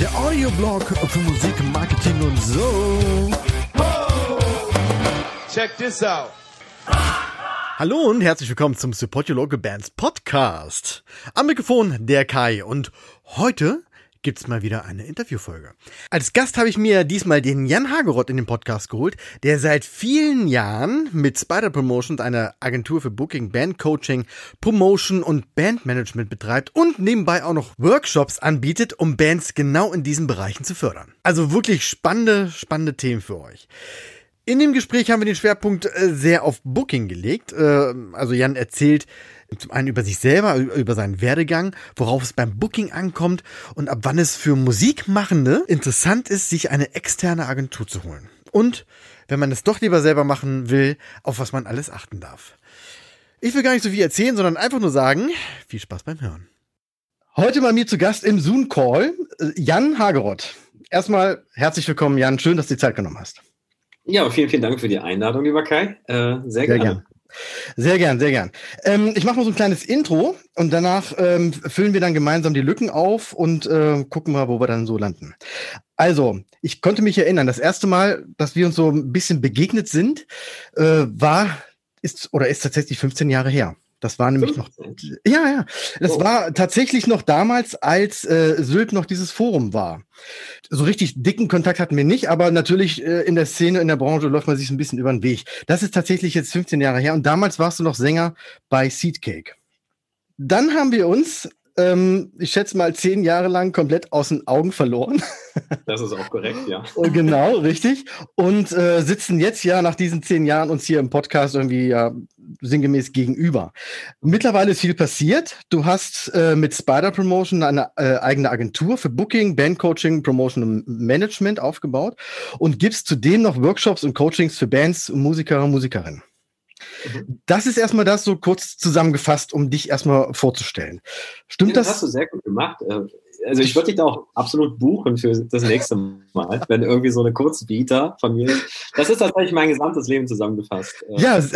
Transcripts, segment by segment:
Der Audioblog für Musik, Marketing und so. Check this out. Hallo und herzlich willkommen zum Support Your Local Bands Podcast. Am Mikrofon der Kai und heute gibt's mal wieder eine Interviewfolge. Als Gast habe ich mir diesmal den Jan Hagerott in den Podcast geholt, der seit vielen Jahren mit Spider Promotions eine Agentur für Booking, Band Coaching, Promotion und Bandmanagement betreibt und nebenbei auch noch Workshops anbietet, um Bands genau in diesen Bereichen zu fördern. Also wirklich spannende, spannende Themen für euch. In dem Gespräch haben wir den Schwerpunkt äh, sehr auf Booking gelegt. Äh, also Jan erzählt zum einen über sich selber, über seinen Werdegang, worauf es beim Booking ankommt und ab wann es für Musikmachende interessant ist, sich eine externe Agentur zu holen. Und wenn man es doch lieber selber machen will, auf was man alles achten darf. Ich will gar nicht so viel erzählen, sondern einfach nur sagen, viel Spaß beim Hören. Heute bei mir zu Gast im Zoom-Call äh, Jan Hagerott. Erstmal herzlich willkommen, Jan. Schön, dass du die Zeit genommen hast. Ja, vielen, vielen Dank für die Einladung, lieber Kai. Äh, sehr, sehr gerne. Gern. Sehr gern, sehr gern. Ähm, ich mache mal so ein kleines Intro und danach ähm, füllen wir dann gemeinsam die Lücken auf und äh, gucken mal, wo wir dann so landen. Also, ich konnte mich erinnern, das erste Mal, dass wir uns so ein bisschen begegnet sind, äh, war, ist oder ist tatsächlich 15 Jahre her. Das war nämlich 15. noch. Ja, ja. Das oh. war tatsächlich noch damals, als äh, Sylt noch dieses Forum war. So richtig dicken Kontakt hatten wir nicht, aber natürlich äh, in der Szene, in der Branche läuft man sich ein bisschen über den Weg. Das ist tatsächlich jetzt 15 Jahre her und damals warst du noch Sänger bei Seedcake. Dann haben wir uns ähm, ich schätze mal, zehn Jahre lang komplett aus den Augen verloren. Das ist auch korrekt, ja. Oh, genau, richtig. Und äh, sitzen jetzt ja nach diesen zehn Jahren uns hier im Podcast irgendwie ja sinngemäß gegenüber. Mittlerweile ist viel passiert. Du hast äh, mit Spider Promotion eine äh, eigene Agentur für Booking, Bandcoaching, Promotion und Management aufgebaut und gibst zudem noch Workshops und Coachings für Bands, Musiker und Musikerinnen. Das ist erstmal das so kurz zusammengefasst, um dich erstmal vorzustellen. Stimmt ja, das? Das hast du sehr gut gemacht. Also ich würde dich da auch absolut buchen für das nächste Mal, wenn irgendwie so eine Kurzbieter von mir. Das ist tatsächlich mein gesamtes Leben zusammengefasst. Äh, ja, ja.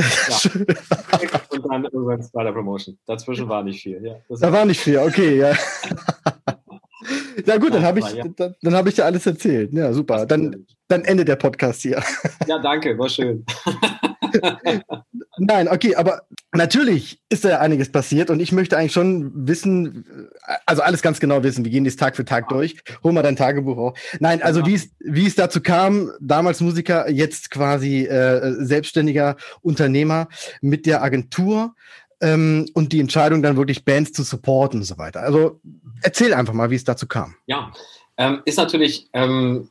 und dann irgendwann Spider Promotion. Dazwischen war nicht viel. Ja, da war nicht viel, okay, ja. Na gut, dann habe ich, ja. dann, dann habe ich ja alles erzählt. Ja, super. Dann, dann endet der Podcast hier. Ja, danke, war schön. Nein, okay, aber natürlich ist da ja einiges passiert und ich möchte eigentlich schon wissen, also alles ganz genau wissen. Wir gehen das Tag für Tag durch. Hol mal dein Tagebuch auch. Nein, also wie es, wie es dazu kam, damals Musiker, jetzt quasi äh, selbstständiger Unternehmer mit der Agentur ähm, und die Entscheidung dann wirklich Bands zu supporten und so weiter. Also erzähl einfach mal, wie es dazu kam. Ja, ähm, ist natürlich ähm,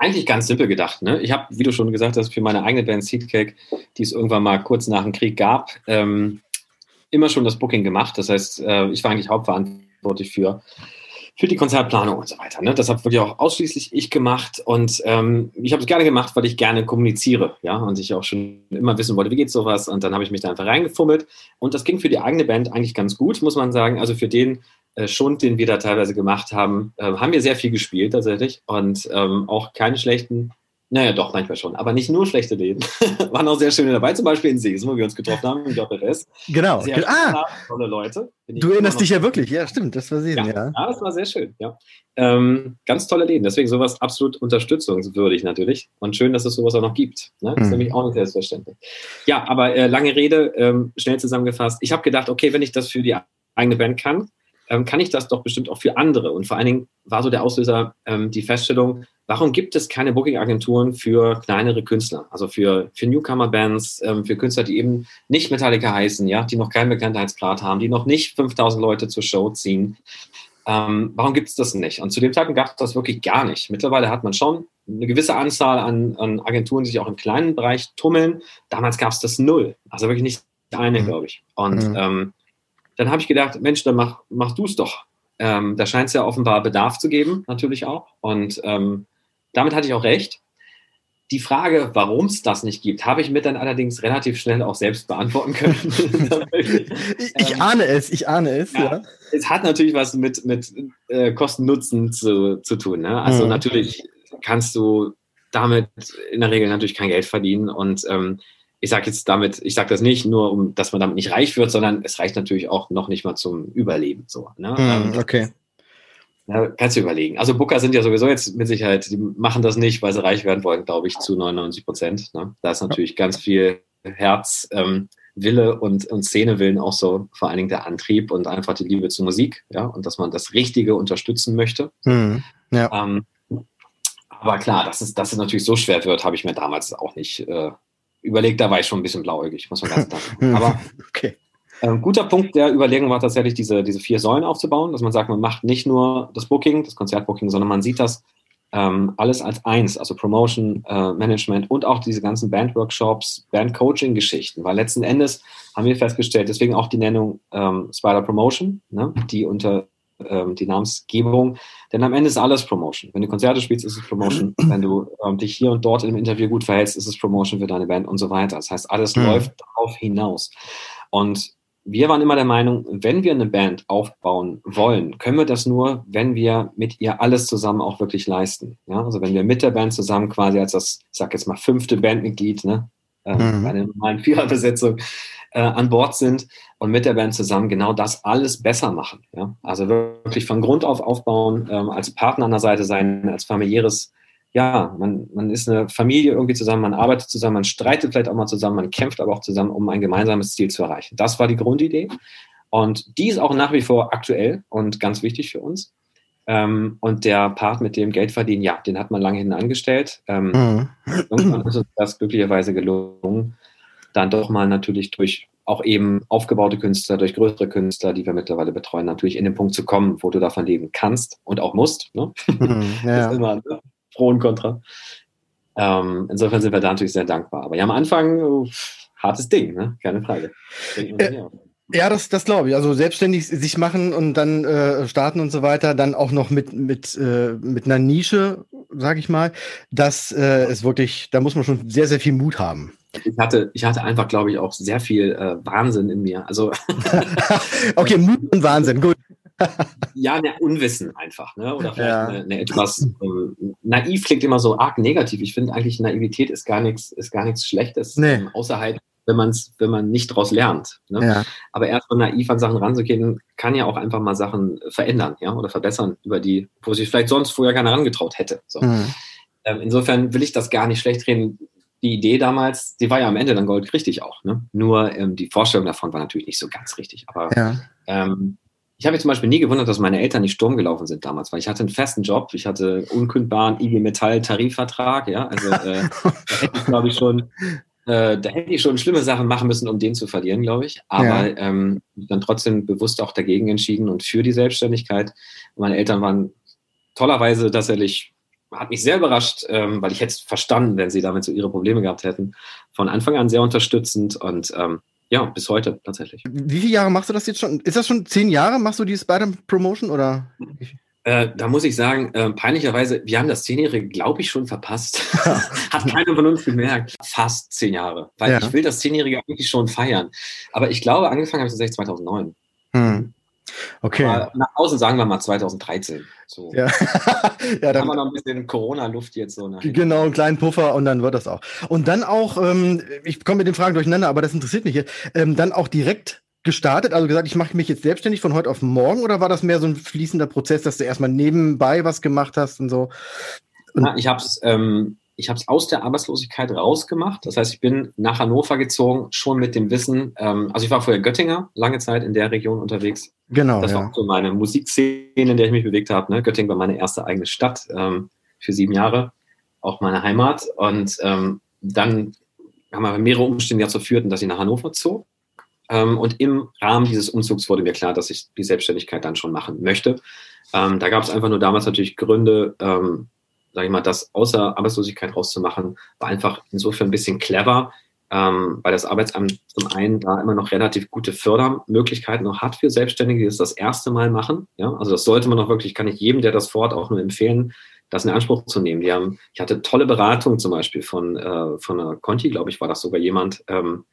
eigentlich ganz simpel gedacht. Ne? Ich habe, wie du schon gesagt hast, für meine eigene Band Seedcake, die es irgendwann mal kurz nach dem Krieg gab, ähm, immer schon das Booking gemacht. Das heißt, äh, ich war eigentlich hauptverantwortlich für, für die Konzertplanung und so weiter. Ne? Das habe wirklich auch ausschließlich ich gemacht und ähm, ich habe es gerne gemacht, weil ich gerne kommuniziere, ja, und ich auch schon immer wissen wollte, wie geht sowas. Und dann habe ich mich da einfach reingefummelt und das ging für die eigene Band eigentlich ganz gut, muss man sagen. Also für den äh, Schund, den wir da teilweise gemacht haben, äh, haben wir sehr viel gespielt tatsächlich und ähm, auch keine schlechten, naja, doch, manchmal schon, aber nicht nur schlechte Läden. Waren auch sehr schöne dabei, zum Beispiel in Seesen, wo wir uns getroffen haben, im JRS. Genau. Sehr ah, tolle Leute. Du erinnerst dich ja wirklich, ja, stimmt, das war Seesen, ja. Ja, das war sehr schön, ja. Ähm, ganz tolle Läden, deswegen sowas absolut unterstützungswürdig natürlich und schön, dass es sowas auch noch gibt. Ne? Das ist mhm. nämlich auch nicht selbstverständlich. Ja, aber äh, lange Rede, ähm, schnell zusammengefasst. Ich habe gedacht, okay, wenn ich das für die eigene Band kann, ähm, kann ich das doch bestimmt auch für andere. Und vor allen Dingen war so der Auslöser ähm, die Feststellung, warum gibt es keine Booking-Agenturen für kleinere Künstler, also für, für Newcomer-Bands, ähm, für Künstler, die eben nicht Metallica heißen, ja, die noch keinen Bekanntheitsgrad haben, die noch nicht 5000 Leute zur Show ziehen. Ähm, warum gibt es das nicht? Und zu dem Zeitpunkt gab es das wirklich gar nicht. Mittlerweile hat man schon eine gewisse Anzahl an, an Agenturen, die sich auch im kleinen Bereich tummeln. Damals gab es das null. Also wirklich nicht eine, mhm. glaube ich. Und mhm. ähm, dann habe ich gedacht, Mensch, dann mach, mach du es doch. Ähm, da scheint es ja offenbar Bedarf zu geben, natürlich auch. Und ähm, damit hatte ich auch recht. Die Frage, warum es das nicht gibt, habe ich mir dann allerdings relativ schnell auch selbst beantworten können. ich, ich ahne es, ich ahne es. Ja, ja. Es hat natürlich was mit, mit äh, Kosten-Nutzen zu, zu tun. Ne? Also mhm. natürlich kannst du damit in der Regel natürlich kein Geld verdienen und ähm, ich sage jetzt damit, ich sage das nicht nur, um, dass man damit nicht reich wird, sondern es reicht natürlich auch noch nicht mal zum Überleben. So, ne? Hm, okay. Ja, kannst du überlegen. Also Booker sind ja sowieso jetzt mit Sicherheit, die machen das nicht, weil sie reich werden wollen, glaube ich, zu 99 Prozent. Ne? Da ist natürlich ganz viel Herz, ähm, Wille und, und Szenewillen auch so vor allen Dingen der Antrieb und einfach die Liebe zur Musik, ja, und dass man das Richtige unterstützen möchte. Mhm. Ja. Ähm, aber klar, dass es, dass es natürlich so schwer wird, habe ich mir damals auch nicht äh, überlegt. Da war ich schon ein bisschen blauäugig, muss man ganz klar sagen. Aber okay. Ein ähm, guter Punkt der Überlegung war tatsächlich, diese, diese vier Säulen aufzubauen, dass man sagt, man macht nicht nur das Booking, das Konzertbooking, sondern man sieht das ähm, alles als eins, also Promotion, äh, Management und auch diese ganzen Bandworkshops, Bandcoaching-Geschichten, weil letzten Endes haben wir festgestellt, deswegen auch die Nennung ähm, Spider Promotion, ne, die unter ähm, die Namensgebung, denn am Ende ist alles Promotion. Wenn du Konzerte spielst, ist es Promotion. Wenn du ähm, dich hier und dort im Interview gut verhältst, ist es Promotion für deine Band und so weiter. Das heißt, alles mhm. läuft darauf hinaus. Und wir waren immer der Meinung, wenn wir eine Band aufbauen wollen, können wir das nur, wenn wir mit ihr alles zusammen auch wirklich leisten. Ja? Also wenn wir mit der Band zusammen quasi als das, ich sag jetzt mal, fünfte Bandmitglied, ne, äh, mhm. bei einer normalen Viererbesetzung, äh, an Bord sind und mit der Band zusammen genau das alles besser machen. Ja? Also wirklich von Grund auf aufbauen, ähm, als Partner an der Seite sein, als familiäres ja, man, man ist eine Familie irgendwie zusammen, man arbeitet zusammen, man streitet vielleicht auch mal zusammen, man kämpft aber auch zusammen, um ein gemeinsames Ziel zu erreichen. Das war die Grundidee. Und die ist auch nach wie vor aktuell und ganz wichtig für uns. Ähm, und der Part mit dem Geld verdienen, ja, den hat man lange hinten angestellt. Ähm, mhm. Irgendwann ist uns das glücklicherweise gelungen, dann doch mal natürlich durch auch eben aufgebaute Künstler, durch größere Künstler, die wir mittlerweile betreuen, natürlich in den Punkt zu kommen, wo du davon leben kannst und auch musst. Ne? Mhm, ja. Das ist immer, ne? Pro und Contra. Ähm, insofern sind wir da natürlich sehr dankbar. Aber ja, am Anfang, uh, hartes Ding, ne? keine Frage. Äh, ja, das, das glaube ich. Also selbstständig sich machen und dann äh, starten und so weiter, dann auch noch mit, mit, äh, mit einer Nische, sage ich mal, das äh, ist wirklich, da muss man schon sehr, sehr viel Mut haben. Ich hatte, ich hatte einfach, glaube ich, auch sehr viel äh, Wahnsinn in mir. Also okay, Mut und Wahnsinn, gut ja, eine Unwissen einfach, ne? Oder vielleicht ja. eine, eine, etwas ähm, naiv klingt immer so arg negativ. Ich finde eigentlich Naivität ist gar nichts, ist gar nichts Schlechtes, nee. ähm, außer halt, wenn man wenn man nicht daraus lernt. Ne? Ja. Aber erstmal naiv an Sachen ranzugehen, kann ja auch einfach mal Sachen verändern, ja, oder verbessern, über die, wo sich vielleicht sonst vorher keiner herangetraut hätte. So. Mhm. Ähm, insofern will ich das gar nicht schlecht reden die Idee damals, die war ja am Ende dann Gold richtig auch. Ne? Nur ähm, die Vorstellung davon war natürlich nicht so ganz richtig. Aber ja. ähm, ich habe mich zum Beispiel nie gewundert, dass meine Eltern nicht Sturm gelaufen sind damals, weil ich hatte einen festen Job, ich hatte unkündbaren IG Metall Tarifvertrag, ja, also äh, da hätte ich glaube ich schon, äh, da hätte ich schon schlimme Sachen machen müssen, um den zu verlieren, glaube ich. Aber ja. ähm, dann trotzdem bewusst auch dagegen entschieden und für die Selbstständigkeit. Meine Eltern waren tollerweise tatsächlich hat mich sehr überrascht, ähm, weil ich hätte es verstanden, wenn sie damit so ihre Probleme gehabt hätten. Von Anfang an sehr unterstützend und ähm, ja, bis heute tatsächlich. Wie viele Jahre machst du das jetzt schon? Ist das schon zehn Jahre? Machst du die Spider-Promotion oder? Äh, da muss ich sagen, äh, peinlicherweise, wir haben das Zehnjährige, glaube ich, schon verpasst. Hat keiner von uns gemerkt. Fast zehn Jahre. Weil ja. ich will das Zehnjährige eigentlich schon feiern. Aber ich glaube, angefangen habe ich tatsächlich 2009. Hm. Okay. Aber nach außen sagen wir mal 2013. So. Ja. ja, dann haben wir noch ein bisschen Corona-Luft jetzt so. Nachher. Genau, einen kleinen Puffer und dann wird das auch. Und dann auch, ähm, ich komme mit den Fragen durcheinander, aber das interessiert mich jetzt, ähm, dann auch direkt gestartet, also gesagt, ich mache mich jetzt selbstständig von heute auf morgen oder war das mehr so ein fließender Prozess, dass du erstmal nebenbei was gemacht hast und so? Und Na, ich habe es ähm, ich habe es aus der Arbeitslosigkeit rausgemacht. Das heißt, ich bin nach Hannover gezogen, schon mit dem Wissen, ähm, also ich war vorher Göttinger, lange Zeit in der Region unterwegs. Genau. Das ja. war so meine Musikszene, in der ich mich bewegt habe. Ne? Göttingen war meine erste eigene Stadt ähm, für sieben Jahre, auch meine Heimat. Und ähm, dann haben wir mehrere Umstände dazu führten, dass ich nach Hannover zog. Ähm, und im Rahmen dieses Umzugs wurde mir klar, dass ich die Selbstständigkeit dann schon machen möchte. Ähm, da gab es einfach nur damals natürlich Gründe, ähm, sage ich mal, das außer Arbeitslosigkeit rauszumachen, war einfach insofern ein bisschen clever, ähm, weil das Arbeitsamt zum einen da immer noch relativ gute Fördermöglichkeiten noch hat für Selbstständige, die das das erste Mal machen. Ja, also das sollte man auch wirklich, kann ich jedem, der das fort auch nur empfehlen, das in Anspruch zu nehmen. Die haben, ich hatte tolle Beratung zum Beispiel von, äh, von einer Conti, glaube ich, war das sogar jemand, ähm,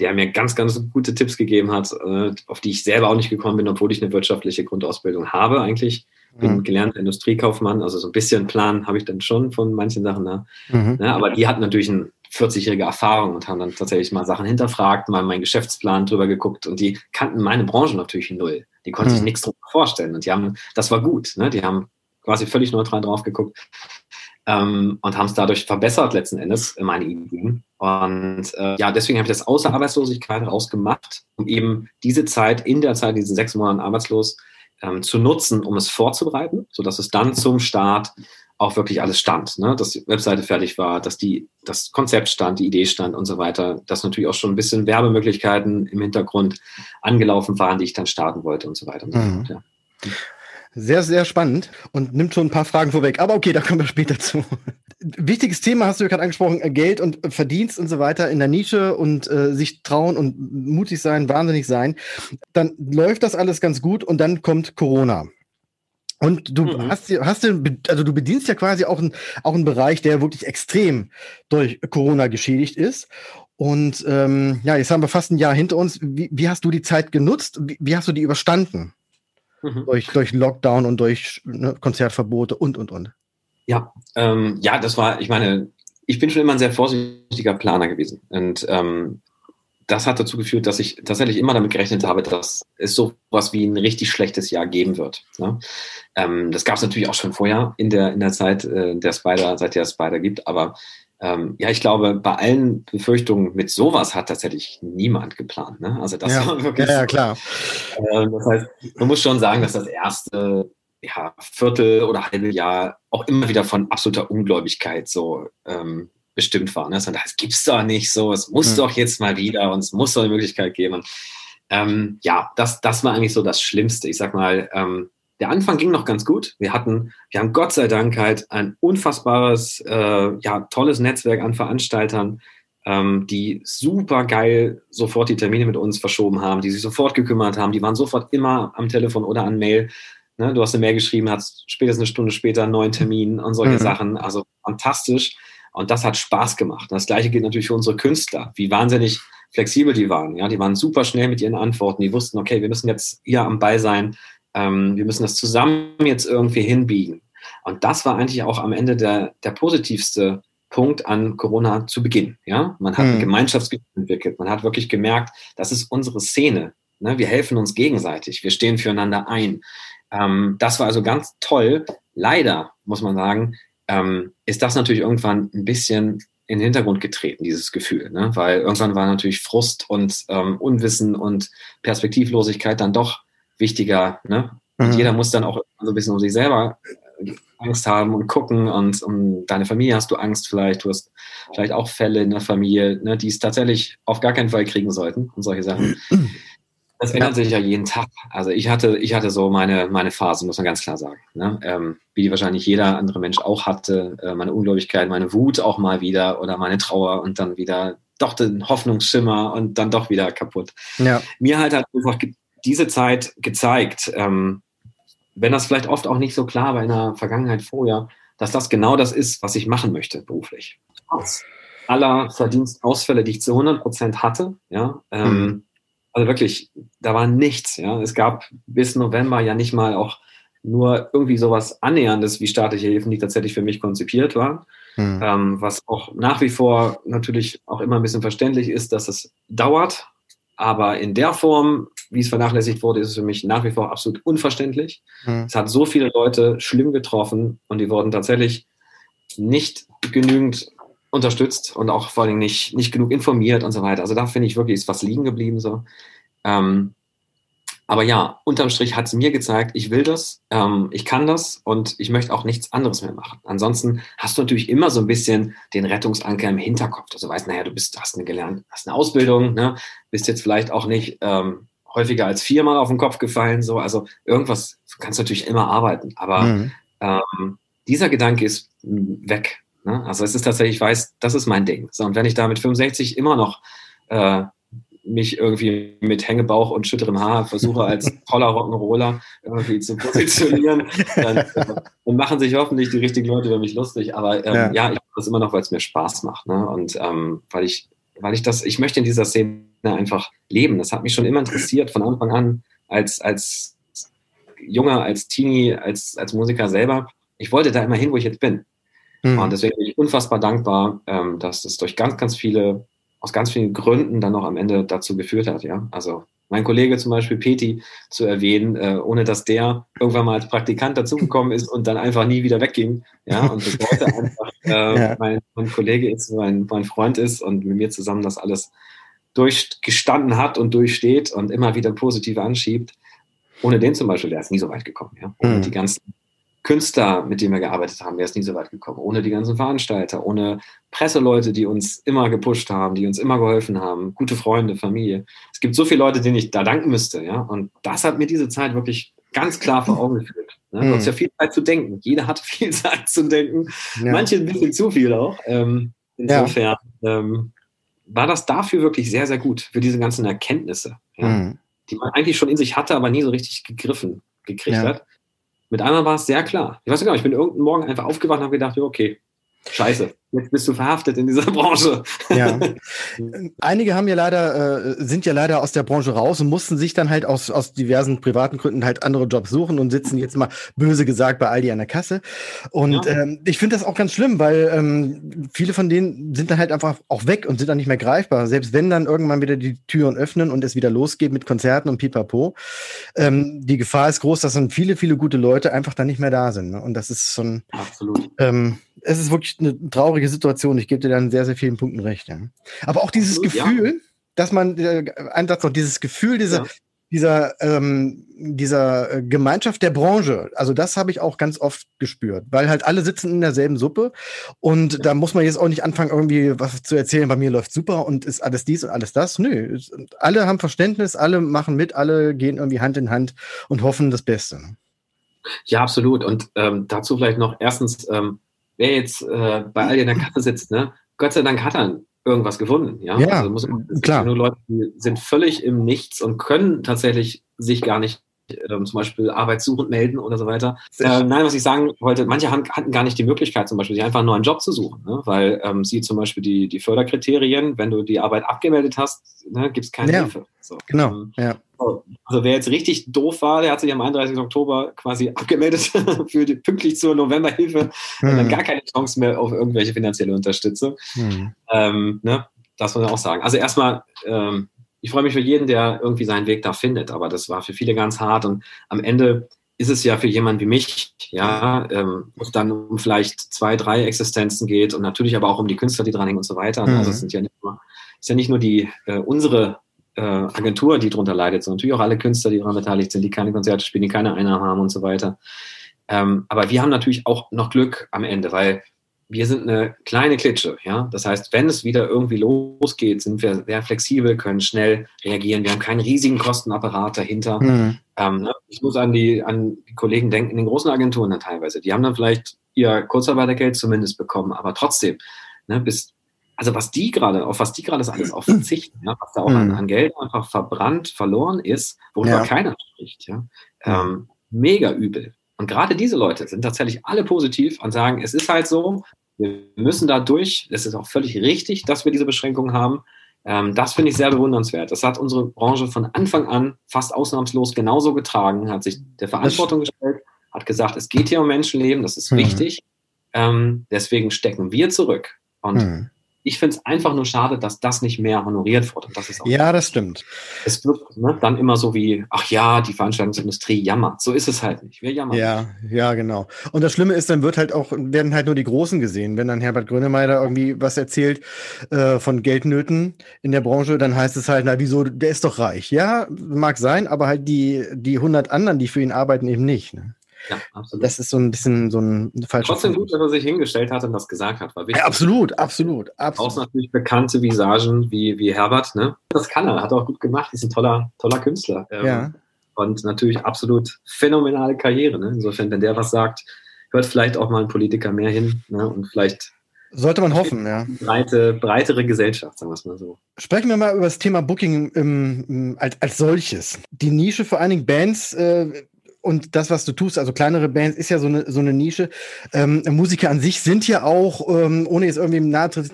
der mir ganz, ganz gute Tipps gegeben hat, äh, auf die ich selber auch nicht gekommen bin, obwohl ich eine wirtschaftliche Grundausbildung habe eigentlich bin mhm. gelernter Industriekaufmann, also so ein bisschen Plan habe ich dann schon von manchen Sachen da. Mhm. Ja, aber die hat natürlich ein 40-jährige Erfahrung und haben dann tatsächlich mal Sachen hinterfragt, mal meinen Geschäftsplan drüber geguckt und die kannten meine Branche natürlich null. Die konnten hm. sich nichts drüber vorstellen und die haben, das war gut, ne? die haben quasi völlig neutral drauf geguckt ähm, und haben es dadurch verbessert letzten Endes, meine Ideen. Und äh, ja, deswegen habe ich das außer Arbeitslosigkeit rausgemacht, um eben diese Zeit, in der Zeit, diesen sechs Monaten arbeitslos, ähm, zu nutzen, um es vorzubereiten, sodass es dann zum Start auch wirklich alles stand, ne? dass die Webseite fertig war, dass die, das Konzept stand, die Idee stand und so weiter, dass natürlich auch schon ein bisschen Werbemöglichkeiten im Hintergrund angelaufen waren, die ich dann starten wollte und so weiter. Und so mhm. fort, ja. Sehr, sehr spannend und nimmt schon ein paar Fragen vorweg. Aber okay, da kommen wir später zu. Wichtiges Thema hast du gerade angesprochen, äh, Geld und Verdienst und so weiter in der Nische und äh, sich trauen und mutig sein, wahnsinnig sein. Dann läuft das alles ganz gut und dann kommt Corona. Und du mhm. hast, hast also du bedienst ja quasi auch, ein, auch einen Bereich, der wirklich extrem durch Corona geschädigt ist. Und ähm, ja, jetzt haben wir fast ein Jahr hinter uns. Wie, wie hast du die Zeit genutzt? Wie, wie hast du die überstanden? Mhm. Durch, durch Lockdown und durch ne, Konzertverbote und, und, und. Ja, ähm, ja, das war, ich meine, ich bin schon immer ein sehr vorsichtiger Planer gewesen. Und ähm, das hat dazu geführt, dass ich tatsächlich immer damit gerechnet habe, dass es so was wie ein richtig schlechtes Jahr geben wird. Ne? Ähm, das gab es natürlich auch schon vorher in der, in der Zeit äh, der Spider, seit der Spider gibt, aber ähm, ja, ich glaube, bei allen Befürchtungen mit sowas hat tatsächlich niemand geplant. Ne? Also das ja, war wirklich. Ja, ja klar. Äh, das heißt, man muss schon sagen, dass das erste ja, Viertel oder halbe Jahr auch immer wieder von absoluter Ungläubigkeit so ähm, bestimmt war. Ne? Das, das gibt's doch nicht so, es muss mhm. doch jetzt mal wieder und es muss doch eine Möglichkeit geben. Und, ähm, ja, das, das war eigentlich so das Schlimmste. Ich sag mal, ähm, der Anfang ging noch ganz gut. Wir hatten, wir haben Gott sei Dank halt ein unfassbares, äh, ja, tolles Netzwerk an Veranstaltern, ähm, die super geil sofort die Termine mit uns verschoben haben, die sich sofort gekümmert haben, die waren sofort immer am Telefon oder an Mail. Ne, du hast eine Mail geschrieben, hast spätestens eine Stunde später einen neuen Termin und solche mhm. Sachen. Also fantastisch. Und das hat Spaß gemacht. Das gleiche gilt natürlich für unsere Künstler, wie wahnsinnig flexibel die waren. Ja, die waren super schnell mit ihren Antworten. Die wussten, okay, wir müssen jetzt hier am Ball sein ähm, wir müssen das zusammen jetzt irgendwie hinbiegen. Und das war eigentlich auch am Ende der, der positivste Punkt an Corona zu Beginn. Ja, man hat hm. ein Gemeinschaftsgefühl entwickelt. Man hat wirklich gemerkt, das ist unsere Szene. Ne? Wir helfen uns gegenseitig. Wir stehen füreinander ein. Ähm, das war also ganz toll. Leider muss man sagen, ähm, ist das natürlich irgendwann ein bisschen in den Hintergrund getreten, dieses Gefühl, ne? weil irgendwann war natürlich Frust und ähm, Unwissen und Perspektivlosigkeit dann doch wichtiger. Ne? Und mhm. jeder muss dann auch so ein bisschen um sich selber äh, Angst haben und gucken und um deine Familie hast du Angst vielleicht, du hast vielleicht auch Fälle in der Familie, ne, die es tatsächlich auf gar keinen Fall kriegen sollten und solche Sachen. Das ändert sich ja jeden Tag. Also ich hatte, ich hatte so meine, meine Phase, muss man ganz klar sagen. Ne? Ähm, wie die wahrscheinlich jeder andere Mensch auch hatte. Äh, meine Ungläubigkeit, meine Wut auch mal wieder oder meine Trauer und dann wieder doch den Hoffnungsschimmer und dann doch wieder kaputt. Ja. Mir halt hat einfach diese Zeit gezeigt, ähm, wenn das vielleicht oft auch nicht so klar war in der Vergangenheit vorher, dass das genau das ist, was ich machen möchte beruflich. Trotz aller Verdienstausfälle, die ich zu 100 Prozent hatte, ja, ähm, mhm. also wirklich, da war nichts, ja. Es gab bis November ja nicht mal auch nur irgendwie sowas Annäherndes wie staatliche Hilfen, die tatsächlich für mich konzipiert waren. Mhm. Ähm, was auch nach wie vor natürlich auch immer ein bisschen verständlich ist, dass es dauert, aber in der Form, wie es vernachlässigt wurde, ist es für mich nach wie vor absolut unverständlich. Mhm. Es hat so viele Leute schlimm getroffen und die wurden tatsächlich nicht genügend unterstützt und auch vor allem nicht, nicht genug informiert und so weiter. Also da finde ich wirklich, ist was liegen geblieben so. Ähm, aber ja, unterm Strich hat es mir gezeigt, ich will das, ähm, ich kann das und ich möchte auch nichts anderes mehr machen. Ansonsten hast du natürlich immer so ein bisschen den Rettungsanker im Hinterkopf. Also du weißt, naja, du bist, hast eine gelernt, hast eine Ausbildung, ne? bist jetzt vielleicht auch nicht ähm, häufiger als viermal auf den Kopf gefallen. So, also irgendwas kannst du natürlich immer arbeiten. Aber mhm. ähm, dieser Gedanke ist weg. Ne? Also es ist tatsächlich, ich weiß, das ist mein Ding. So, und wenn ich da mit 65 immer noch äh, mich irgendwie mit Hängebauch und schütterem Haar versuche, als toller Rock'n'Roller irgendwie zu positionieren, dann, äh, dann, machen sich hoffentlich die richtigen Leute über mich lustig. Aber ähm, ja. ja. ich mache das immer noch, weil es mir Spaß macht. Ne? Und ähm, weil ich, weil ich das, ich möchte in dieser Szene einfach leben. Das hat mich schon immer interessiert von Anfang an als, als Junger, als Teenie, als, als Musiker selber. Ich wollte da immer hin, wo ich jetzt bin. Mhm. Und deswegen bin ich unfassbar dankbar, ähm, dass das durch ganz, ganz viele, aus ganz vielen Gründen dann noch am Ende dazu geführt hat. Ja, also mein Kollege zum Beispiel Peti zu erwähnen, äh, ohne dass der irgendwann mal als Praktikant dazugekommen ist und dann einfach nie wieder wegging. Ja, und bis heute einfach äh, ja. mein, mein, Kollege ist, mein, mein Freund ist und mit mir zusammen das alles durchgestanden hat und durchsteht und immer wieder positiv anschiebt. Ohne den zum Beispiel, der ist nie so weit gekommen. Ja? Ohne mhm. die ganzen Künstler, mit denen wir gearbeitet haben, wäre es nie so weit gekommen. Ohne die ganzen Veranstalter, ohne Presseleute, die uns immer gepusht haben, die uns immer geholfen haben, gute Freunde, Familie. Es gibt so viele Leute, denen ich da danken müsste, ja. Und das hat mir diese Zeit wirklich ganz klar vor Augen geführt. Ne? Du hast ja viel Zeit zu denken. Jeder hat viel Zeit zu denken. Ja. Manche ein bisschen zu viel auch. Ähm, insofern ja. ähm, war das dafür wirklich sehr, sehr gut, für diese ganzen Erkenntnisse, ja? mhm. die man eigentlich schon in sich hatte, aber nie so richtig gegriffen gekriegt hat mit einmal war es sehr klar. Ich weiß nicht genau, ich bin irgendeinen Morgen einfach aufgewacht und habe gedacht, okay, scheiße, jetzt bist du verhaftet in dieser Branche. Ja. Einige haben ja leider, äh, sind ja leider aus der Branche raus und mussten sich dann halt aus, aus diversen privaten Gründen halt andere Jobs suchen und sitzen jetzt mal böse gesagt bei Aldi an der Kasse. Und ja. ähm, ich finde das auch ganz schlimm, weil ähm, viele von denen sind dann halt einfach auch weg und sind dann nicht mehr greifbar. Selbst wenn dann irgendwann wieder die Türen öffnen und es wieder losgeht mit Konzerten und pipapo, ähm, die Gefahr ist groß, dass dann viele, viele gute Leute einfach dann nicht mehr da sind. Ne? Und das ist so ein, Absolut. Ähm, es ist wirklich eine traurige Situation. Ich gebe dir dann sehr, sehr vielen Punkten recht. Ja. Aber auch dieses Absolut, Gefühl, ja. dass man, äh, ein Satz noch, dieses Gefühl dieser, ja. dieser, ähm, dieser äh, Gemeinschaft der Branche, also das habe ich auch ganz oft gespürt, weil halt alle sitzen in derselben Suppe und da muss man jetzt auch nicht anfangen, irgendwie was zu erzählen, bei mir läuft super und ist alles dies und alles das. Nö, alle haben Verständnis, alle machen mit, alle gehen irgendwie Hand in Hand und hoffen das Beste. Ne? Ja, absolut. Und ähm, dazu vielleicht noch erstens, ähm, wer jetzt äh, bei all in der Kasse sitzt, ne, Gott sei Dank hat er irgendwas gefunden. Ja, ja also muss man, klar. Nur Leute, die sind völlig im Nichts und können tatsächlich sich gar nicht ähm, zum Beispiel arbeitssuchend melden oder so weiter. Äh, nein, was ich sagen wollte, manche haben, hatten gar nicht die Möglichkeit, zum Beispiel sich einfach nur einen Job zu suchen, ne? weil ähm, sie zum Beispiel die, die Förderkriterien, wenn du die Arbeit abgemeldet hast, ne, gibt es keine ja, Hilfe. So, genau, ähm, ja. Also wer jetzt richtig doof war, der hat sich am 31. Oktober quasi abgemeldet für die, pünktlich zur Novemberhilfe hm. und dann gar keine Chance mehr auf irgendwelche finanzielle Unterstützung. Hm. Ähm, ne? Das muss man auch sagen. Also erstmal ähm, ich freue mich für jeden, der irgendwie seinen Weg da findet. Aber das war für viele ganz hart. Und am Ende ist es ja für jemanden wie mich, ja, ähm, wo es dann um vielleicht zwei, drei Existenzen geht und natürlich aber auch um die Künstler, die dranhängen und so weiter. Mhm. Also es sind ja nicht nur, ist ja nicht nur die äh, unsere äh, Agentur, die darunter leidet, sondern natürlich auch alle Künstler, die daran beteiligt sind, die keine Konzerte spielen, die keine Einnahmen haben und so weiter. Ähm, aber wir haben natürlich auch noch Glück am Ende, weil wir sind eine kleine Klitsche, ja. Das heißt, wenn es wieder irgendwie losgeht, sind wir sehr flexibel, können schnell reagieren. Wir haben keinen riesigen Kostenapparat dahinter. Mhm. Ähm, ne? Ich muss an die, an die Kollegen denken in den großen Agenturen dann teilweise. Die haben dann vielleicht ihr Kurzarbeitergeld zumindest bekommen, aber trotzdem, ne, bis, also was die gerade, auf was die gerade alles auch verzichten, ja, was da auch mhm. an, an, Geld einfach verbrannt, verloren ist, worüber ja. keiner spricht, ja. Ähm, mega übel. Und gerade diese Leute sind tatsächlich alle positiv und sagen, es ist halt so, wir müssen da durch. Es ist auch völlig richtig, dass wir diese Beschränkungen haben. Ähm, das finde ich sehr bewundernswert. Das hat unsere Branche von Anfang an fast ausnahmslos genauso getragen, hat sich der Verantwortung gestellt, hat gesagt, es geht hier um Menschenleben, das ist mhm. wichtig. Ähm, deswegen stecken wir zurück. Und mhm ich finde es einfach nur schade, dass das nicht mehr honoriert wurde. Das ist ja, das stimmt. Es wird ne, dann immer so wie, ach ja, die Veranstaltungsindustrie jammert. So ist es halt nicht. Wir jammern. Ja, nicht. ja, genau. Und das Schlimme ist, dann wird halt auch, werden halt nur die Großen gesehen. Wenn dann Herbert Grönemeyer irgendwie was erzählt äh, von Geldnöten in der Branche, dann heißt es halt, na wieso, der ist doch reich. Ja, mag sein, aber halt die, die 100 anderen, die für ihn arbeiten, eben nicht. Ne? Ja, absolut. Das ist so ein bisschen so ein falscher. Trotzdem gut, dass er sich hingestellt hat und das gesagt hat. War wichtig. Ja, absolut, absolut, absolut. Auch natürlich bekannte Visagen wie, wie Herbert, ne? Das kann er, hat er auch gut gemacht, ist ein toller, toller Künstler. Ähm, ja. Und natürlich absolut phänomenale Karriere. Ne? Insofern, wenn der was sagt, hört vielleicht auch mal ein Politiker mehr hin ne? und vielleicht sollte man hoffen, ja. Breite, breitere Gesellschaft, sagen wir es mal so. Sprechen wir mal über das Thema Booking im, im, als, als solches. Die Nische vor allen Dingen Bands äh, und das, was du tust, also kleinere Bands, ist ja so eine, so eine Nische. Ähm, Musiker an sich sind ja auch, ähm, ohne jetzt irgendwie nahe zu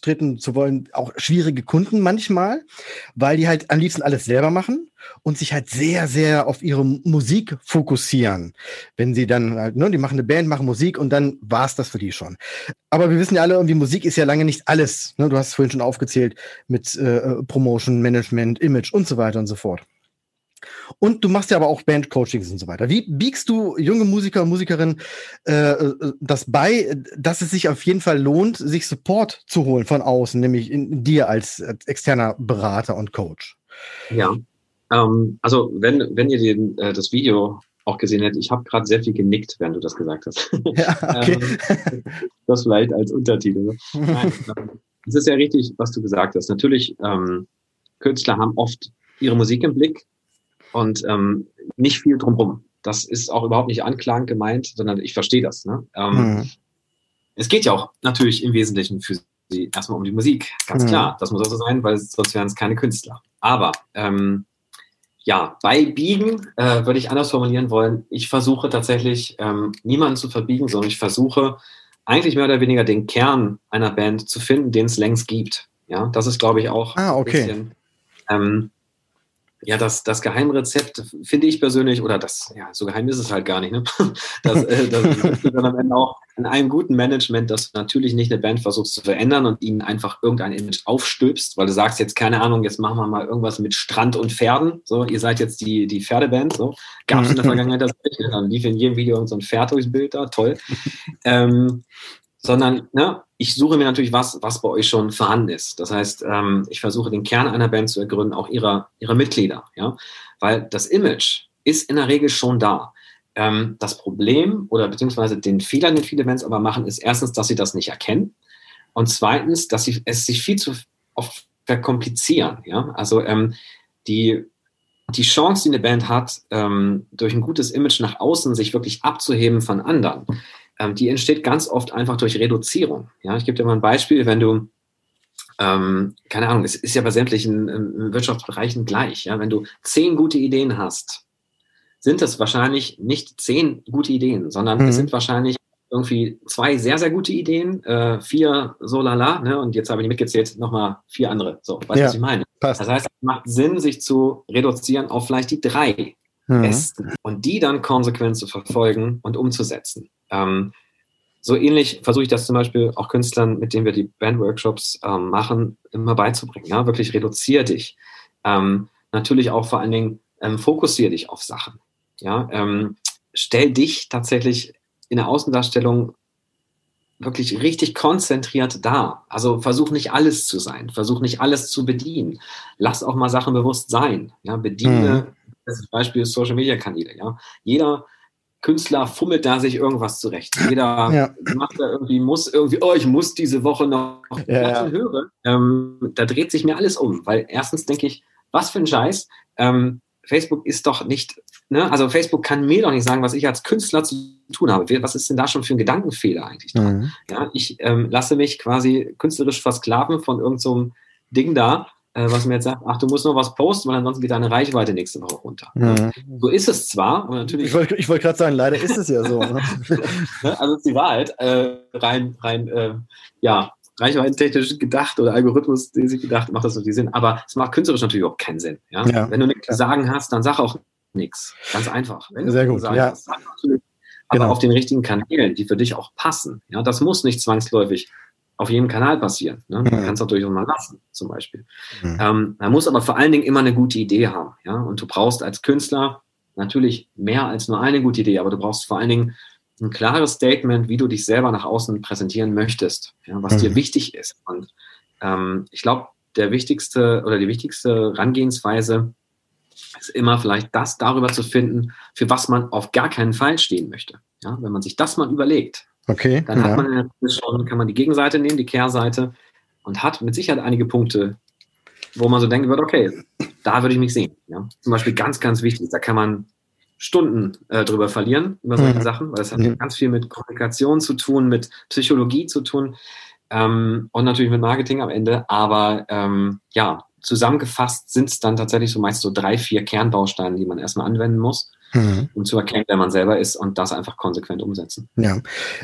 treten zu wollen, auch schwierige Kunden manchmal, weil die halt am liebsten alles selber machen und sich halt sehr, sehr auf ihre Musik fokussieren. Wenn sie dann halt, ne, die machen eine Band, machen Musik und dann war's das für die schon. Aber wir wissen ja alle, irgendwie Musik ist ja lange nicht alles. Ne? Du hast es vorhin schon aufgezählt mit äh, Promotion, Management, Image und so weiter und so fort. Und du machst ja aber auch Bandcoachings und so weiter. Wie biegst du junge Musiker und Musikerinnen äh, äh, das bei, dass es sich auf jeden Fall lohnt, sich Support zu holen von außen, nämlich in, dir als, als, externer Berater und Coach? Ja, ähm, also wenn, wenn ihr den, äh, das Video auch gesehen hättet, ich habe gerade sehr viel genickt, während du das gesagt hast. Ja, okay. ähm, das vielleicht als Untertitel. Ne? Nein, ähm, es ist ja richtig, was du gesagt hast. Natürlich, ähm, Künstler haben oft ihre Musik im Blick, und ähm, nicht viel drumherum. Das ist auch überhaupt nicht anklagend gemeint, sondern ich verstehe das. Ne? Ähm, mhm. Es geht ja auch natürlich im Wesentlichen für sie erstmal um die Musik, ganz mhm. klar. Das muss auch so sein, weil sonst wären es keine Künstler. Aber ähm, ja, bei Biegen äh, würde ich anders formulieren wollen. Ich versuche tatsächlich ähm, niemanden zu verbiegen, sondern ich versuche eigentlich mehr oder weniger den Kern einer Band zu finden, den es längst gibt. Ja, das ist, glaube ich, auch ah, okay. ein bisschen, ähm, ja, das, das Geheimrezept finde ich persönlich, oder das, ja, so geheim ist es halt gar nicht, ne? Das, äh, das ist dann am Ende auch in einem guten Management, dass du natürlich nicht eine Band versuchst zu verändern und ihnen einfach irgendein Image aufstülpst, weil du sagst jetzt, keine Ahnung, jetzt machen wir mal irgendwas mit Strand und Pferden. So, ihr seid jetzt die, die Pferdeband, so. Gab es in der Vergangenheit das nicht, ne? Dann lief in jedem Video so ein Pferd durchs Bild da, toll. ähm, sondern ne, ich suche mir natürlich was, was bei euch schon vorhanden ist. Das heißt, ähm, ich versuche den Kern einer Band zu ergründen, auch ihrer, ihrer Mitglieder, ja, weil das Image ist in der Regel schon da. Ähm, das Problem oder beziehungsweise den Fehler, den viele Bands aber machen, ist erstens, dass sie das nicht erkennen und zweitens, dass sie es sich viel zu oft verkomplizieren. Ja, also ähm, die die Chance, die eine Band hat, ähm, durch ein gutes Image nach außen sich wirklich abzuheben von anderen, ähm, die entsteht ganz oft einfach durch Reduzierung. Ja, ich gebe dir mal ein Beispiel, wenn du ähm, keine Ahnung, es ist ja bei sämtlichen ähm, Wirtschaftsbereichen gleich. Ja? Wenn du zehn gute Ideen hast, sind das wahrscheinlich nicht zehn gute Ideen, sondern mhm. es sind wahrscheinlich irgendwie zwei sehr, sehr gute Ideen, äh, vier so lala, ne? und jetzt habe ich mitgezählt, nochmal vier andere. So, weißt du, ja, was ich meine? Passt. Das heißt, es macht Sinn, sich zu reduzieren auf vielleicht die drei mhm. besten und die dann konsequent zu verfolgen und umzusetzen. Ähm, so ähnlich versuche ich das zum Beispiel auch Künstlern, mit denen wir die Bandworkshops ähm, machen, immer beizubringen. Ja? Wirklich reduziere dich. Ähm, natürlich auch vor allen Dingen ähm, fokussiere dich auf Sachen. Ja? Ähm, stell dich tatsächlich in der Außendarstellung wirklich richtig konzentriert dar. Also versuch nicht alles zu sein, versuch nicht alles zu bedienen. Lass auch mal Sachen bewusst sein. Ja? Bediene, mhm. das Beispiel Social Media Kanäle. Ja? Jeder Künstler fummelt da sich irgendwas zurecht. Jeder ja. macht da irgendwie, muss irgendwie, oh, ich muss diese Woche noch ja, hören. Ähm, da dreht sich mir alles um, weil erstens denke ich, was für ein Scheiß. Ähm, Facebook ist doch nicht, ne? also Facebook kann mir doch nicht sagen, was ich als Künstler zu tun habe. Was ist denn da schon für ein Gedankenfehler eigentlich dran? Mhm. Ja, ich ähm, lasse mich quasi künstlerisch versklaven von irgendeinem so Ding da äh, was mir jetzt sagt, ach, du musst noch was posten, weil ansonsten geht deine Reichweite nächste Woche runter. Mhm. So ist es zwar, aber natürlich. Ich wollte wollt gerade sagen, leider ist es ja so. Ne? also ist die Wahrheit, äh, rein, rein, äh, ja, reichweitentechnisch gedacht oder algorithmusmäßig gedacht, macht das natürlich Sinn. Aber es macht künstlerisch natürlich auch keinen Sinn. Ja? ja Wenn du nichts zu sagen hast, dann sag auch nichts. Ganz einfach. Wenn Sehr gut. Ja. Hast, aber genau. auf den richtigen Kanälen, die für dich auch passen. Ja, das muss nicht zwangsläufig auf jedem Kanal passieren. Ne? Man mhm. kann es natürlich auch mal lassen, zum Beispiel. Mhm. Ähm, man muss aber vor allen Dingen immer eine gute Idee haben. Ja? Und du brauchst als Künstler natürlich mehr als nur eine gute Idee, aber du brauchst vor allen Dingen ein klares Statement, wie du dich selber nach außen präsentieren möchtest, ja? was mhm. dir wichtig ist. Und ähm, ich glaube, der wichtigste oder die wichtigste Herangehensweise ist immer vielleicht das darüber zu finden, für was man auf gar keinen Fall stehen möchte. Ja? Wenn man sich das mal überlegt, Okay. Dann ja. hat man schon, kann man die Gegenseite nehmen, die Kehrseite und hat mit Sicherheit einige Punkte, wo man so denken wird, okay, da würde ich mich sehen. Ja? Zum Beispiel ganz, ganz wichtig, da kann man Stunden äh, drüber verlieren, über solche mhm. Sachen, weil das hat mhm. ganz viel mit Kommunikation zu tun, mit Psychologie zu tun ähm, und natürlich mit Marketing am Ende. Aber ähm, ja, zusammengefasst sind es dann tatsächlich so meist so drei, vier Kernbausteine, die man erstmal anwenden muss. Mhm. um zu erkennen, wer man selber ist und das einfach konsequent umsetzen. Ja,